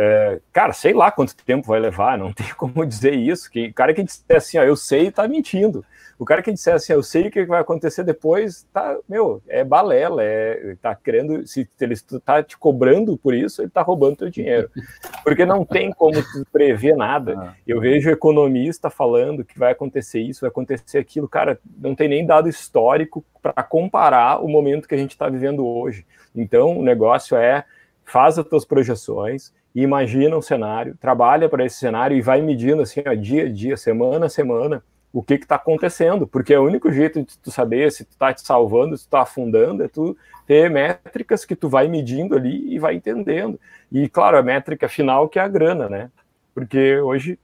É, cara, sei lá quanto tempo vai levar, não tem como dizer isso. Que o cara que disser assim, ó, eu sei, tá mentindo. O cara que disser assim, ó, eu sei o que vai acontecer depois, tá, meu, é balela, é, tá querendo, se ele tá te cobrando por isso, ele tá roubando teu dinheiro. Porque não tem como prever nada. Ah. Eu vejo economista falando que vai acontecer isso, vai acontecer aquilo, cara, não tem nem dado histórico para comparar o momento que a gente está vivendo hoje. Então, o negócio é faz as tuas projeções, imagina um cenário, trabalha para esse cenário e vai medindo assim, ó, dia a dia, semana a semana, o que está acontecendo, porque é o único jeito de tu saber se tu está te salvando, se tu está afundando, é tu ter métricas que tu vai medindo ali e vai entendendo. E, claro, a métrica final que é a grana, né? Porque hoje,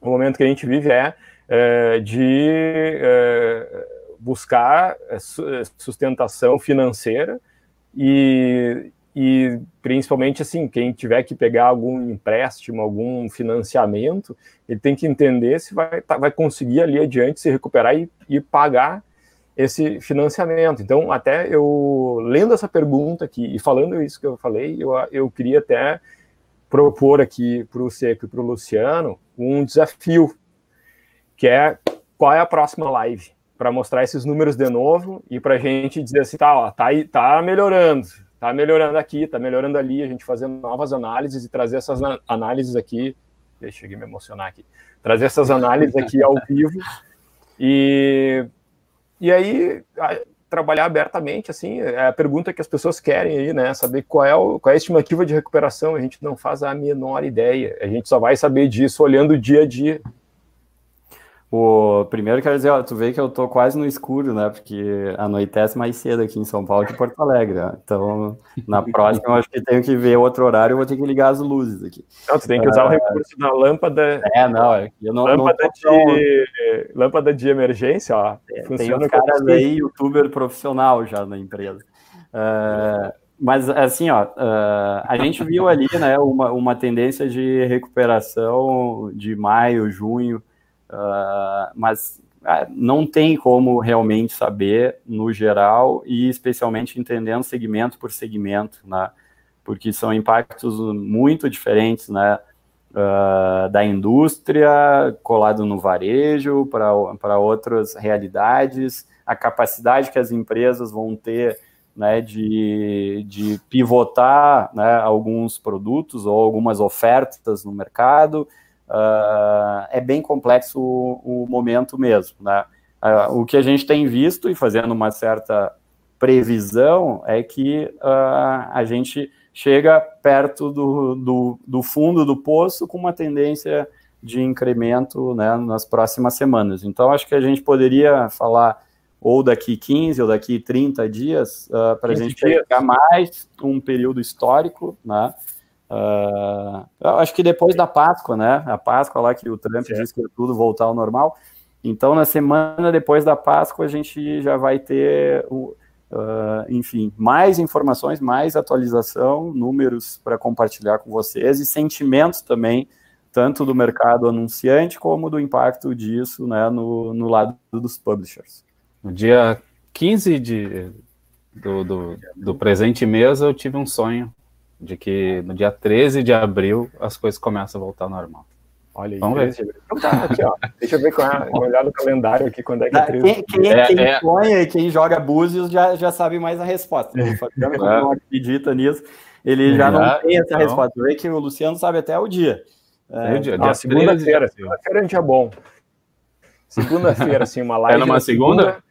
o momento que a gente vive é, é de é, buscar é, sustentação financeira e, e principalmente assim, quem tiver que pegar algum empréstimo, algum financiamento, ele tem que entender se vai, tá, vai conseguir ali adiante se recuperar e, e pagar esse financiamento. Então, até eu lendo essa pergunta aqui e falando isso que eu falei, eu, eu queria até propor aqui para o Seco e para o Luciano um desafio, que é qual é a próxima live, para mostrar esses números de novo e para a gente dizer assim, tá, ó, tá, tá melhorando, tá melhorando aqui, tá melhorando ali, a gente fazendo novas análises e trazer essas análises aqui. Deixa eu me emocionar aqui. Trazer essas análises aqui ao vivo e, e aí a, trabalhar abertamente, assim, é a pergunta que as pessoas querem aí, né? Saber qual é, o, qual é a estimativa de recuperação. A gente não faz a menor ideia. A gente só vai saber disso olhando dia a dia.
O primeiro quero dizer, ó, tu vê que eu tô quase no escuro, né? Porque anoitece mais cedo aqui em São Paulo que Porto Alegre. Né? Então, na próxima, eu acho que tenho que ver outro horário, eu vou ter que ligar as luzes aqui.
Não, tu tem que usar uh, o recurso da lâmpada.
É, não, é eu não.
Lâmpada,
não
de, lâmpada de emergência, ó.
É, funciona tem um cara aí, youtuber profissional já na empresa. Uh, mas assim, ó, uh, a gente viu ali, né, uma, uma tendência de recuperação de maio, junho. Uh, mas uh, não tem como realmente saber no geral e especialmente entendendo segmento por segmento, né? Porque são impactos muito diferentes, né? Uh, da indústria colado no varejo para outras realidades, a capacidade que as empresas vão ter né, de, de pivotar né, alguns produtos ou algumas ofertas no mercado, uh, é bem complexo o, o momento mesmo. Né? Uh, o que a gente tem visto e fazendo uma certa previsão é que uh, a gente chega perto do, do, do, fundo do poço com uma tendência de incremento né, nas próximas semanas. Então, acho que a gente poderia falar ou daqui 15 ou daqui 30 dias uh, para a gente pegar mais um período histórico, né? Uh, acho que depois da Páscoa, né? A Páscoa lá que o Trump certo. disse que ia tudo voltar ao normal. Então, na semana depois da Páscoa, a gente já vai ter, uh, enfim, mais informações, mais atualização, números para compartilhar com vocês e sentimentos também, tanto do mercado anunciante como do impacto disso né, no, no lado dos publishers.
No dia 15 de, do, do, do presente mês, eu tive um sonho de que no dia 13 de abril as coisas começam a voltar ao normal.
Olha aí. Vamos ver. Então tá, aqui. Deixa eu ver qual é, olhar no calendário aqui quando é que é 13.
Quem, quem, é, quem é... sonha e quem joga búzios já, já sabe mais a resposta. O Fabiano é. não acredita nisso, ele já não tem essa resposta. Vê que o Luciano sabe até o dia.
É, dia, dia segunda-feira. Segunda-feira a gente é bom. Segunda-feira, assim, uma live.
É numa segunda? segunda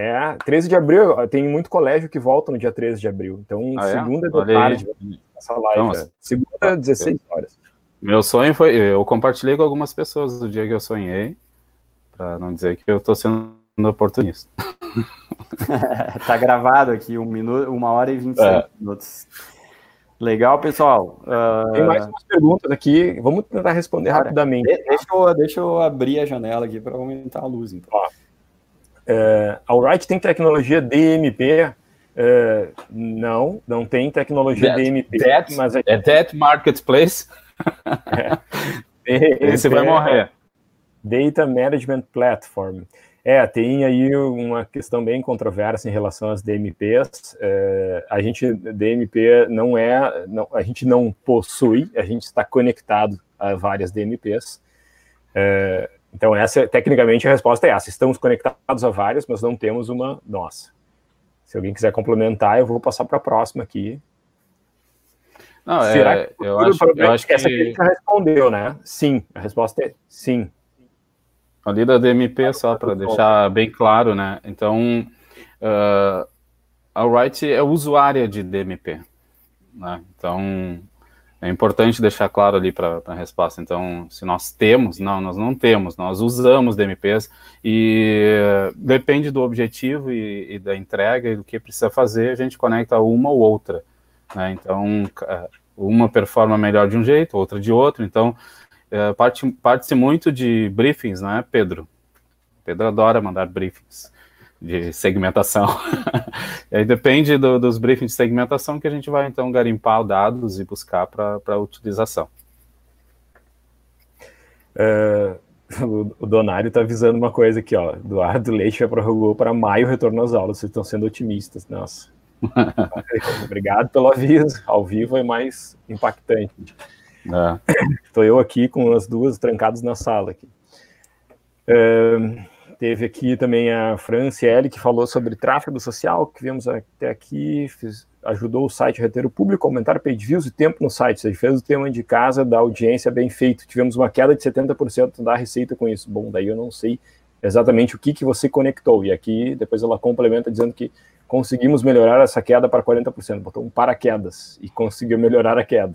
é, 13 de abril, tem muito colégio que volta no dia 13 de abril. Então, ah, é? segunda é? de tarde, essa live. Então, é. Segunda, 16 horas.
Meu sonho foi, eu compartilhei com algumas pessoas o dia que eu sonhei, para não dizer que eu estou sendo oportunista.
tá gravado aqui, um minuto, uma hora e 25 é. minutos. Legal, pessoal.
Uh... Tem mais umas perguntas aqui, vamos tentar responder Cara, rapidamente.
Deixa eu, deixa eu abrir a janela aqui para aumentar a luz. Então. Ó,
Uh, a Wright tem tecnologia DMP? É, não, não tem tecnologia that, DMP.
That, mas é, é That Marketplace? é. Esse vai morrer.
Data Management Platform. É, tem aí uma questão bem controversa em relação às DMPs. É, a gente, DMP não é, não, a gente não possui, a gente está conectado a várias DMPs. É, então, essa, tecnicamente, a resposta é essa. Estamos conectados a várias, mas não temos uma nossa. Se alguém quiser complementar, eu vou passar para a próxima aqui.
Não, Será é, que eu acho, eu acho que...
Essa aqui já respondeu, né? Sim, a resposta é sim.
Ali da DMP, só para deixar bem claro, né? Então, uh, a Wright é usuária de DMP. Né? Então, é importante deixar claro ali para a resposta. Então, se nós temos, não, nós não temos, nós usamos DMPs e depende do objetivo e, e da entrega e do que precisa fazer, a gente conecta uma ou outra. Né? Então, uma performa melhor de um jeito, outra de outro. Então, é, parte-se parte muito de briefings, não é, Pedro? Pedro adora mandar briefings de segmentação. aí depende do, dos briefings de segmentação que a gente vai então garimpar dados e buscar para utilização.
É, o, Donário está avisando uma coisa aqui, ó. Eduardo Leite já prorrogou para maio o retorno às aulas. Vocês estão sendo otimistas, nossa. Obrigado pelo aviso. Ao vivo é mais impactante. Estou é. eu aqui com as duas trancadas na sala aqui. É, Teve aqui também a Franciele, que falou sobre tráfego social, que vimos até aqui, fiz, ajudou o site a reter o público, aumentar page views e tempo no site. Você fez o tema de casa da audiência bem feito. Tivemos uma queda de 70% da receita com isso. Bom, daí eu não sei exatamente o que, que você conectou. E aqui depois ela complementa dizendo que conseguimos melhorar essa queda para 40%. Botou um paraquedas e conseguiu melhorar a queda.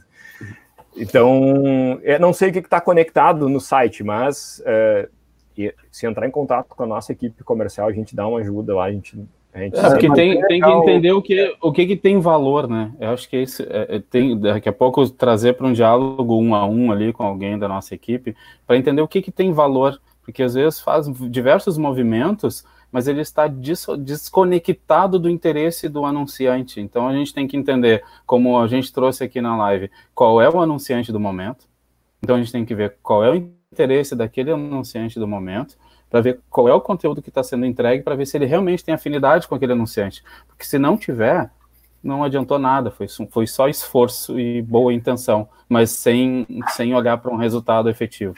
Então, eu não sei o que está conectado no site, mas é, e se entrar em contato com a nossa equipe comercial, a gente dá uma ajuda lá, a gente
é, porque tem, tem que entender o que, o que, que tem valor, né? Eu acho que esse, é, é, tem, daqui a pouco trazer para um diálogo um a um ali com alguém da nossa equipe, para entender o que, que tem valor, porque às vezes faz diversos movimentos, mas ele está des, desconectado do interesse do anunciante. Então a gente tem que entender, como a gente trouxe aqui na live, qual é o anunciante do momento. Então a gente tem que ver qual é o interesse daquele anunciante do momento para ver qual é o conteúdo que está sendo entregue, para ver se ele realmente tem afinidade com aquele anunciante. Porque se não tiver, não adiantou nada, foi, foi só esforço e boa intenção, mas sem, sem olhar para um resultado efetivo.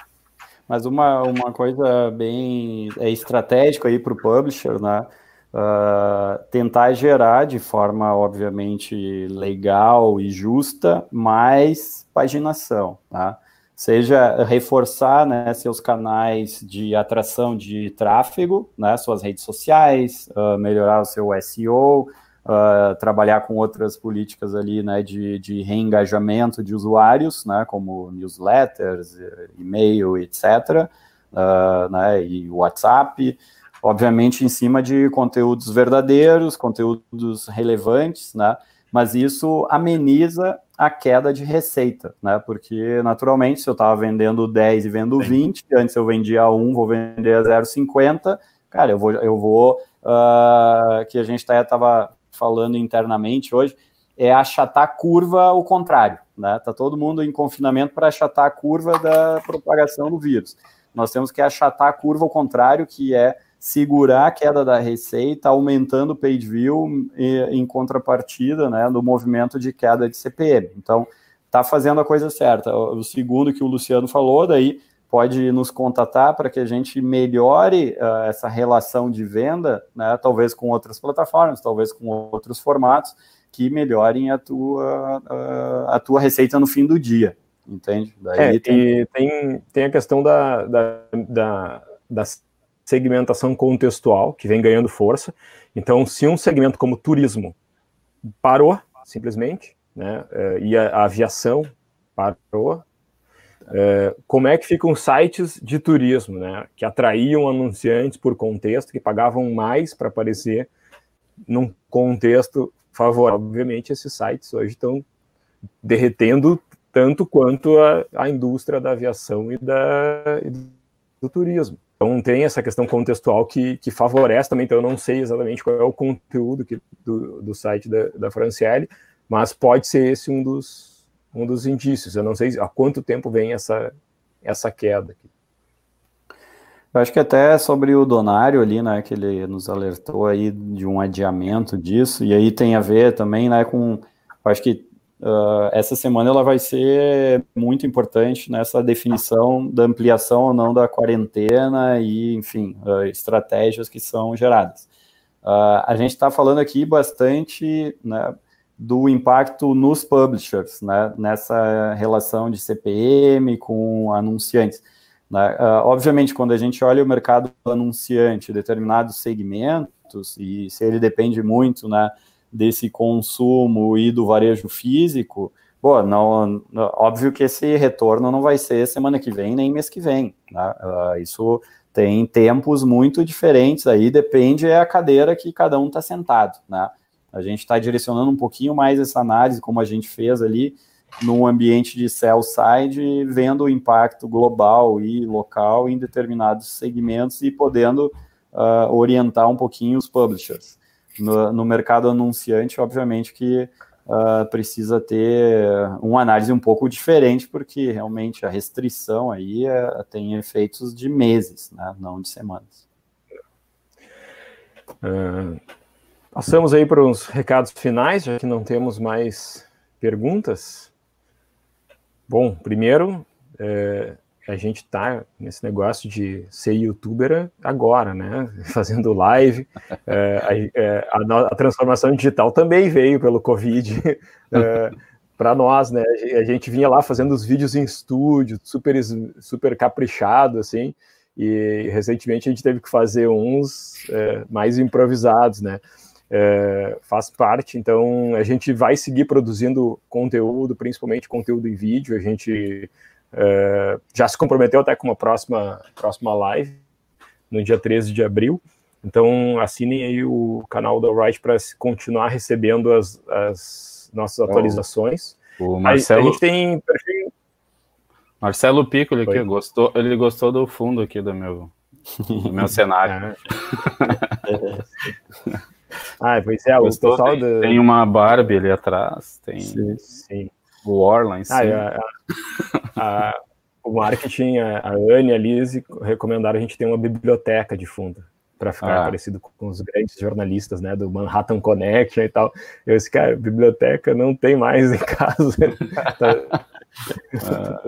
Mas uma, uma coisa bem é estratégica aí para o publisher, né? Uh, tentar gerar de forma, obviamente, legal e justa mais paginação, tá? Seja reforçar né, seus canais de atração de tráfego, né, suas redes sociais, uh, melhorar o seu SEO, uh, ah, trabalhar com outras políticas ali né, de, de reengajamento de usuários, né, como newsletters, e-mail, etc., uh, né, e WhatsApp, obviamente em cima de conteúdos verdadeiros, conteúdos relevantes, né, mas isso ameniza a queda de receita, né? Porque, naturalmente, se eu estava vendendo 10 e vendo 20, antes eu vendia 1, vou vender a 0,50, cara, eu vou, eu vou uh, que a gente estava falando internamente hoje, é achatar a curva ao contrário, né? Tá todo mundo em confinamento para achatar a curva da propagação do vírus. Nós temos que achatar a curva ao contrário, que é segurar a queda da receita, aumentando o page view em contrapartida né, do movimento de queda de CPM. Então, está fazendo a coisa certa. O segundo que o Luciano falou, daí pode nos contatar para que a gente melhore uh, essa relação de venda, né, talvez com outras plataformas, talvez com outros formatos, que melhorem a tua, uh, a tua receita no fim do dia, entende?
Daí é, tem... E tem, tem a questão da, da, da, da segmentação contextual, que vem ganhando força. Então, se um segmento como turismo parou, simplesmente, né, eh, e a, aviação parou, é, como é que ficam sites de turismo, né, que atraíam anunciantes por contexto, que pagavam mais para aparecer num contexto favorável? Obviamente, esses sites hoje estão derretendo tanto quanto a, a indústria da aviação e, da, e do turismo. Então tem essa questão contextual que, que favorece também, então eu não sei exatamente qual é o conteúdo que, do, do site da, da Franciele, mas pode ser esse um dos, um dos indícios. Eu não sei há quanto tempo vem essa, essa queda. Aqui.
Eu acho que até sobre o Donário ali, né, que ele nos alertou aí de um adiamento disso, e aí tem a ver também, né, com, acho que Uh, essa semana ela vai ser muito importante nessa definição da ampliação ou não da quarentena e, enfim, uh, estratégias que são geradas. Uh, a gente está falando aqui bastante né, do impacto nos publishers, né, nessa relação de CPM com anunciantes. Né? obviamente, quando a gente olha o mercado anunciante, determinados segmentos, e se ele depende muito, né, desse consumo e do varejo físico, pô, não, óbvio que esse retorno não vai ser semana que vem nem mês que vem. Né? Uh, isso tem tempos muito diferentes aí, depende é a cadeira que cada um está sentado. Né? A gente está direcionando um pouquinho mais essa análise, como a gente fez ali, num ambiente de sell side, vendo o impacto global e local em determinados segmentos e podendo uh, orientar um pouquinho os publishers no, no mercado anunciante, obviamente que uh, precisa ter uma análise um pouco diferente, porque realmente a restrição aí uh, tem efeitos de meses, né, não de semanas.
Uh, passamos aí para os recados finais, já que não temos mais perguntas. Bom, primeiro, é, a gente está nesse negócio de ser youtuber agora, né? Fazendo live. É, a, é, a, a, transformação digital também veio pelo Covid é, para nós, né? A gente vinha lá fazendo os vídeos em estúdio, super, super caprichado, assim, e recentemente a gente teve que fazer uns é, mais improvisados, né? É, faz parte, então a gente vai seguir produzindo conteúdo, principalmente conteúdo em vídeo, a gente Uh, já se comprometeu até com uma próxima, próxima live no dia 13 de abril. Então, assinem aí o canal da Right para continuar recebendo as, as nossas atualizações.
O Marcelo,
a, a gente tem.
Marcelo Piccoli aqui, gostou, ele gostou do fundo aqui do meu, do meu cenário.
ah, pois é,
gostou, o pessoal tem, do... tem uma Barbie ali atrás, tem sim, sim. O War lá em cima. Ah,
a, a, o marketing, a, a Anne e a Liz recomendaram a gente ter uma biblioteca de fundo para ficar ah. parecido com os grandes jornalistas, né, do Manhattan Connection e tal. Eu disse, cara, biblioteca não tem mais em casa.
tá... ah,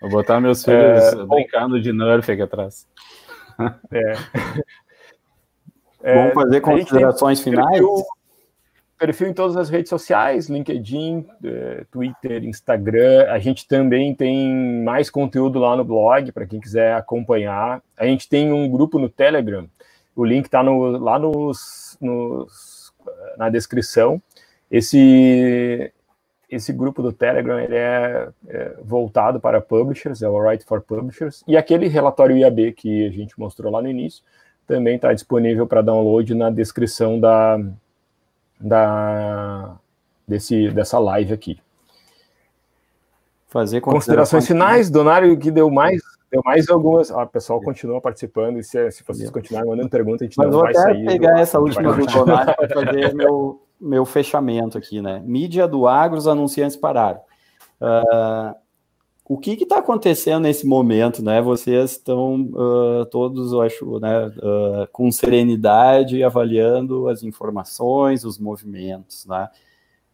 vou botar meus filhos é, brincando de Nerf aqui atrás.
É. Vamos fazer considerações finais? Perfil,
perfil em todas as redes sociais, LinkedIn, é, Twitter, Instagram. A gente também tem mais conteúdo lá no blog para quem quiser acompanhar. A gente tem um grupo no Telegram. O link está no, lá nos, nos, na descrição. Esse esse grupo do Telegram ele é, é, voltado para publishers, é o Right for Publishers, e aquele relatório IAB que a gente mostrou lá no início também está disponível para download na descrição da, da desse, dessa live aqui. Fazer considerações finais, Donário, que deu mais deu mais algumas. Ah, o pessoal continua participando, e se, se vocês continuarem mandando pergunta, a gente
Mas
não vai sair.
Vou pegar do, essa última do Donário para fazer meu, meu fechamento aqui, né? Mídia do agro, os anunciantes pararam. Uh, o que está acontecendo nesse momento, né? Vocês estão uh, todos, eu acho, né, uh, com serenidade avaliando as informações, os movimentos, né?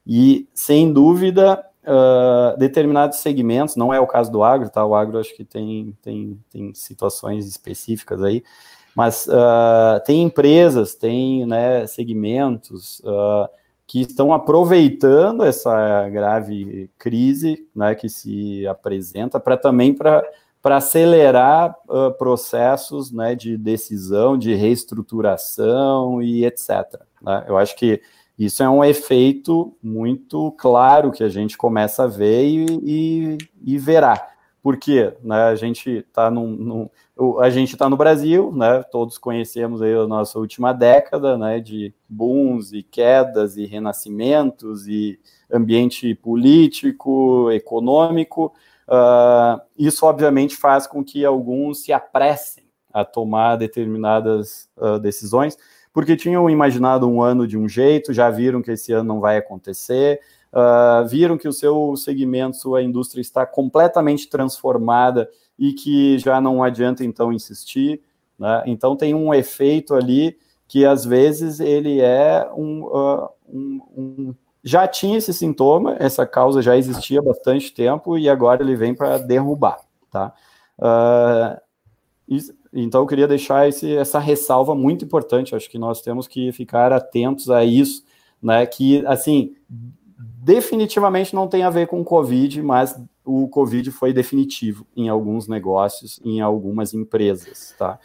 E sem dúvida, uh, determinados segmentos, não é o caso do agro, tá? O agro acho que tem, tem, tem situações específicas aí, mas tem empresas, tem né, segmentos que estão aproveitando essa grave crise né, que se apresenta para também para acelerar uh, processos né, de decisão, de reestruturação e etc. Né? Eu acho que isso é um efeito muito claro que a gente começa a ver e, e, e verá. Por quê? Né, a gente está num, num, a gente está no Brasil, né? Todos conhecemos aí a nossa última década, né? De booms e quedas e renascimentos e ambiente político, econômico. Uh, isso obviamente faz com que alguns se apressem a tomar determinadas uh, decisões, porque tinham imaginado um ano de um jeito, já viram que esse ano não vai acontecer, uh, viram que o seu segmento, sua indústria está completamente transformada e que já não adianta então insistir. Né? Então tem um efeito ali que às vezes ele é um, uh, um, um, já tinha esse sintoma, essa causa já existia há bastante tempo e agora ele vem para derrubar, tá? Uh, isso, então eu queria deixar esse, essa ressalva muito importante. Acho que nós temos que ficar atentos a isso, né? Que assim definitivamente não tem a ver com Covid, mas o Covid foi definitivo em alguns negócios, em algumas empresas, tá?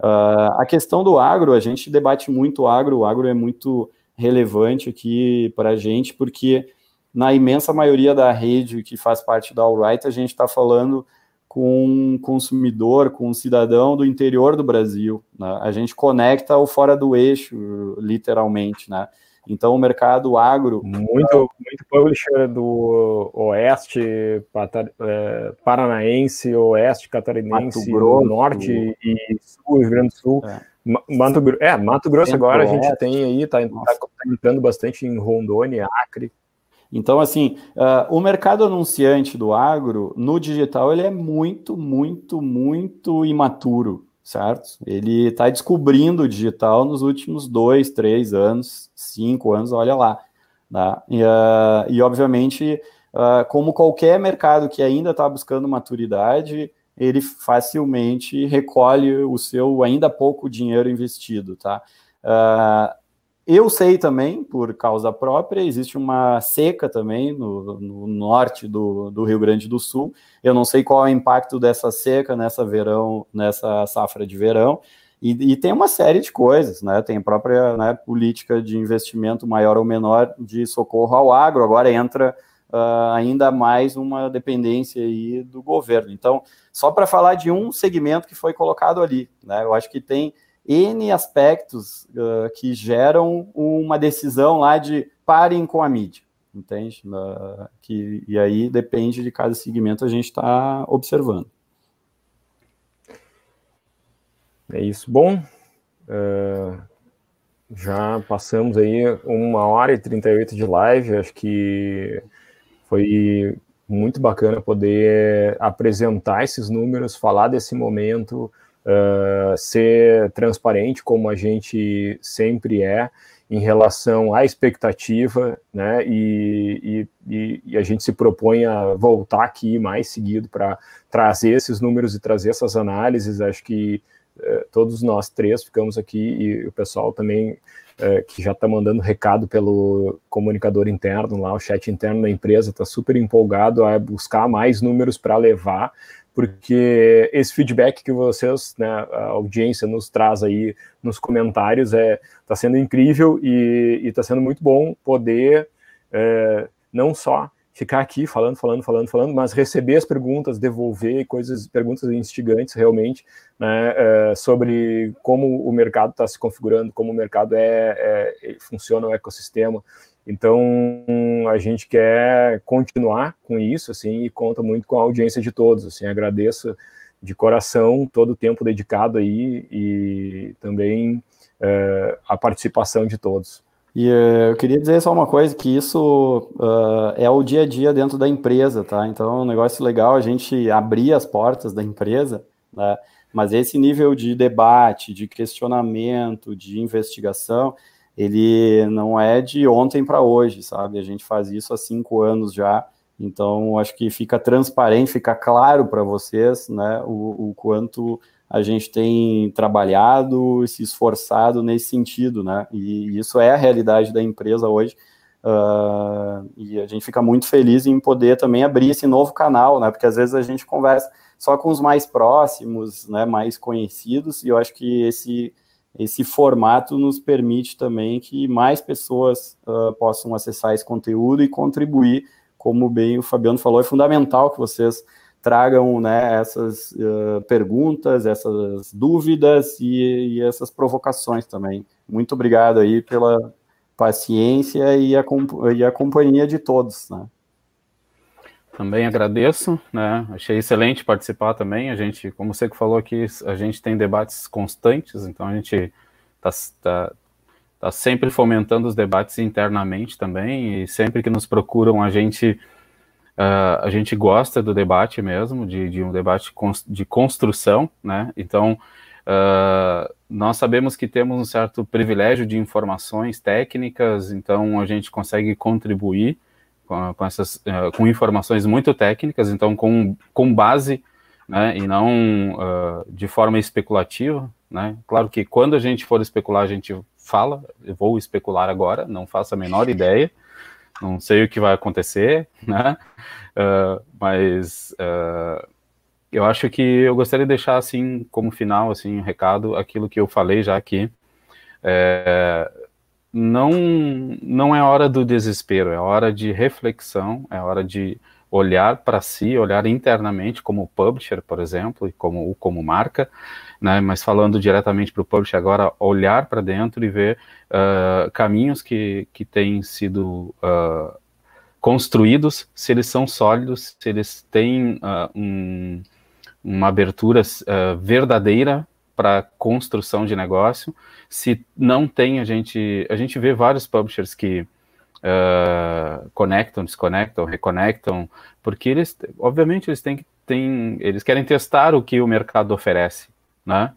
Uh, a questão do agro, a gente debate muito o agro, o agro é muito relevante aqui para a gente, porque na imensa maioria da rede que faz parte da Alright, a gente está falando com um consumidor, com um cidadão do interior do Brasil. Né? A gente conecta o fora do eixo, literalmente, né? Então, o mercado agro.
Muito, muito publisher do Oeste é, Paranaense, Oeste Catarinense, Grosso, Norte e Sul, Rio Grande do Sul. É. Mato, é, Mato Grosso agora a gente tem aí, está tá, tá entrando bastante em Rondônia, Acre.
Então, assim, uh, o mercado anunciante do agro, no digital, ele é muito, muito, muito imaturo certo? Ele está descobrindo o digital nos últimos dois, três anos, cinco anos, olha lá. Tá? E, uh, e, obviamente, uh, como qualquer mercado que ainda está buscando maturidade, ele facilmente recolhe o seu ainda pouco dinheiro investido, tá? Uh, eu sei também, por causa própria, existe uma seca também no, no, norte do, do Rio Grande do Sul. Eu não sei qual é o impacto dessa seca nessa verão, nessa safra de verão. E, e tem uma série de coisas, né? Tem a própria né, política de investimento maior ou menor de socorro ao agro. Agora entra uh, ainda mais uma dependência aí do governo. Então, só para falar de um segmento que foi colocado ali, né? Eu acho que tem N aspectos uh, que geram uma decisão lá de parem com a mídia, entende? Uh, que, e aí depende de cada segmento a gente está observando.
É isso. Bom, uh, já passamos aí uma hora e 38 de live, acho que foi muito bacana poder apresentar esses números, falar desse momento, uh, ser transparente como a gente sempre é em relação à expectativa, né? E, e, e, a gente se propõe a voltar aqui mais seguido para trazer esses números e trazer essas análises. Acho que uh, todos nós três ficamos aqui e o pessoal também uh, que já está mandando recado pelo comunicador interno lá, o chat interno da empresa está super empolgado a buscar mais números para levar porque esse feedback que vocês, né, a audiência nos traz aí nos comentários é está sendo incrível e está sendo muito bom poder é, não só ficar aqui falando, falando, falando, falando, mas receber as perguntas, devolver coisas, perguntas instigantes realmente, né, é, sobre como o mercado está se configurando, como o mercado é, é, funciona o ecossistema, então, a gente quer continuar com isso, assim, e conta muito com a audiência de todos, assim, agradeço de coração todo o tempo dedicado aí e também é, a participação de todos.
E uh, eu queria dizer só uma coisa, que isso uh, é o dia a dia dentro da empresa, tá? Então, é um negócio legal a gente abrir as portas da empresa, né? Mas esse nível de debate, de questionamento, de investigação, ele não é de ontem para hoje, sabe? A gente faz isso há cinco anos já, então acho que fica transparente, fica claro para vocês, né, o, o, quanto a gente tem trabalhado e se esforçado nesse sentido, né? E isso é a realidade da empresa hoje. Uh, e a gente fica muito feliz em poder também abrir esse novo canal, né? Porque às vezes a gente conversa só com os mais próximos, né? Mais conhecidos, e eu acho que esse esse formato nos permite também que mais pessoas uh, possam acessar esse conteúdo e contribuir, como bem o Fabiano falou, é fundamental que vocês tragam né, essas uh, perguntas, essas dúvidas e, e, essas provocações também. Muito obrigado aí pela paciência e a, e a companhia de todos. Né?
Também agradeço, né? Achei excelente participar também. A gente, como você que falou aqui, a gente tem debates constantes, então a gente está tá, tá sempre fomentando os debates internamente também, e sempre que nos procuram a gente uh, a gente gosta do debate mesmo, de, de um debate de construção, né? Então uh, nós sabemos que temos um certo privilégio de informações técnicas, então a gente consegue contribuir com, com essas uh, com informações muito técnicas, então com, com base, né, e não uh, de forma especulativa, né? Claro que quando a gente for especular, a gente fala, eu vou especular agora, não faço a menor ideia, não sei o que vai acontecer, né? Uh, mas eu acho que eu gostaria de deixar assim como final assim um recado aquilo que eu falei já aqui é, não, não é hora do desespero, é hora de reflexão, é hora de olhar para si, olhar internamente como publisher, por exemplo, e como, como marca, né, mas falando diretamente para o publisher agora, olhar para dentro e ver uh, caminhos que, que têm sido uh, construídos, se eles são sólidos, se eles têm uh, um, uma abertura verdadeira para construção de negócio. Se não tem, a gente, a gente vê vários publishers que uh, conectam, desconectam, reconectam, porque eles, obviamente, eles têm eles querem testar o que o mercado oferece, né?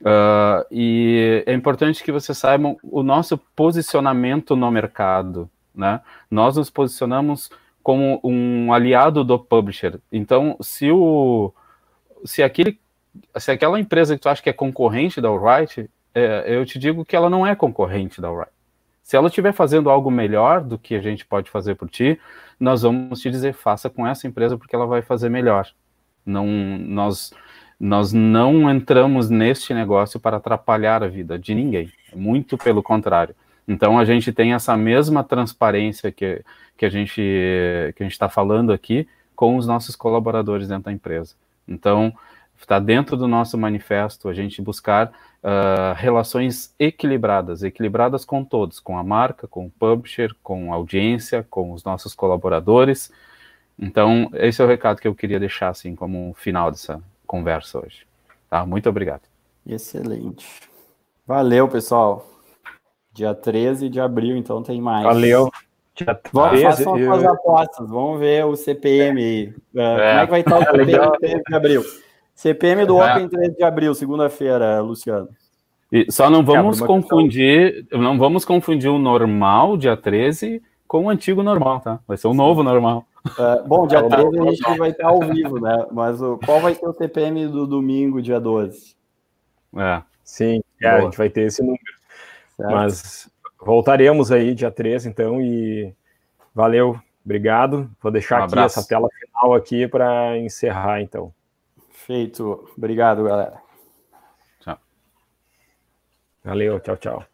Uh, e é importante que vocês saibam o nosso posicionamento no mercado, né? Nós nos posicionamos como um aliado do publisher. Então, se o se aquele se aquela empresa que tu acha que é concorrente da Alright, é, eu te digo que ela não é concorrente da Alright. Se ela estiver fazendo algo melhor do que a gente pode fazer por ti, nós vamos te dizer, faça com essa empresa porque ela vai fazer melhor. Não, nós, nós não entramos neste negócio para atrapalhar a vida de ninguém. Muito pelo contrário. Então a gente tem essa mesma transparência que, que a gente que a gente está falando aqui com os nossos colaboradores dentro da empresa. Então está dentro do nosso manifesto a gente buscar uh, relações equilibradas, equilibradas com todos, com a marca, com o publisher, com a audiência, com os nossos colaboradores. Então esse é o recado que eu queria deixar assim como um final dessa conversa hoje. Tá? Muito obrigado.
Excelente. Valeu, pessoal. Dia 13 de abril, então tem mais.
Valeu.
Dia 13, vamos, façam eu... as apostas, vamos ver o CPM aí. Uh, é. Como é que vai estar o CPM 13 de abril? CPM do é. Open 13 de abril, segunda-feira, Luciano.
E só não vamos é, confundir, não vamos confundir o normal, dia 13, com o antigo normal, tá? Vai ser o novo normal.
É, bom, dia 13 a gente vai estar ao vivo, né? Mas o, qual vai ser o CPM do domingo, dia 12?
É. Sim, é, a gente vai ter esse número. Certo. Mas voltaremos aí dia 13, então, e valeu, obrigado. Vou deixar um aqui essa tela final aqui para encerrar, então.
Feito. Obrigado, galera.
Tchau. Valeu, tchau, tchau.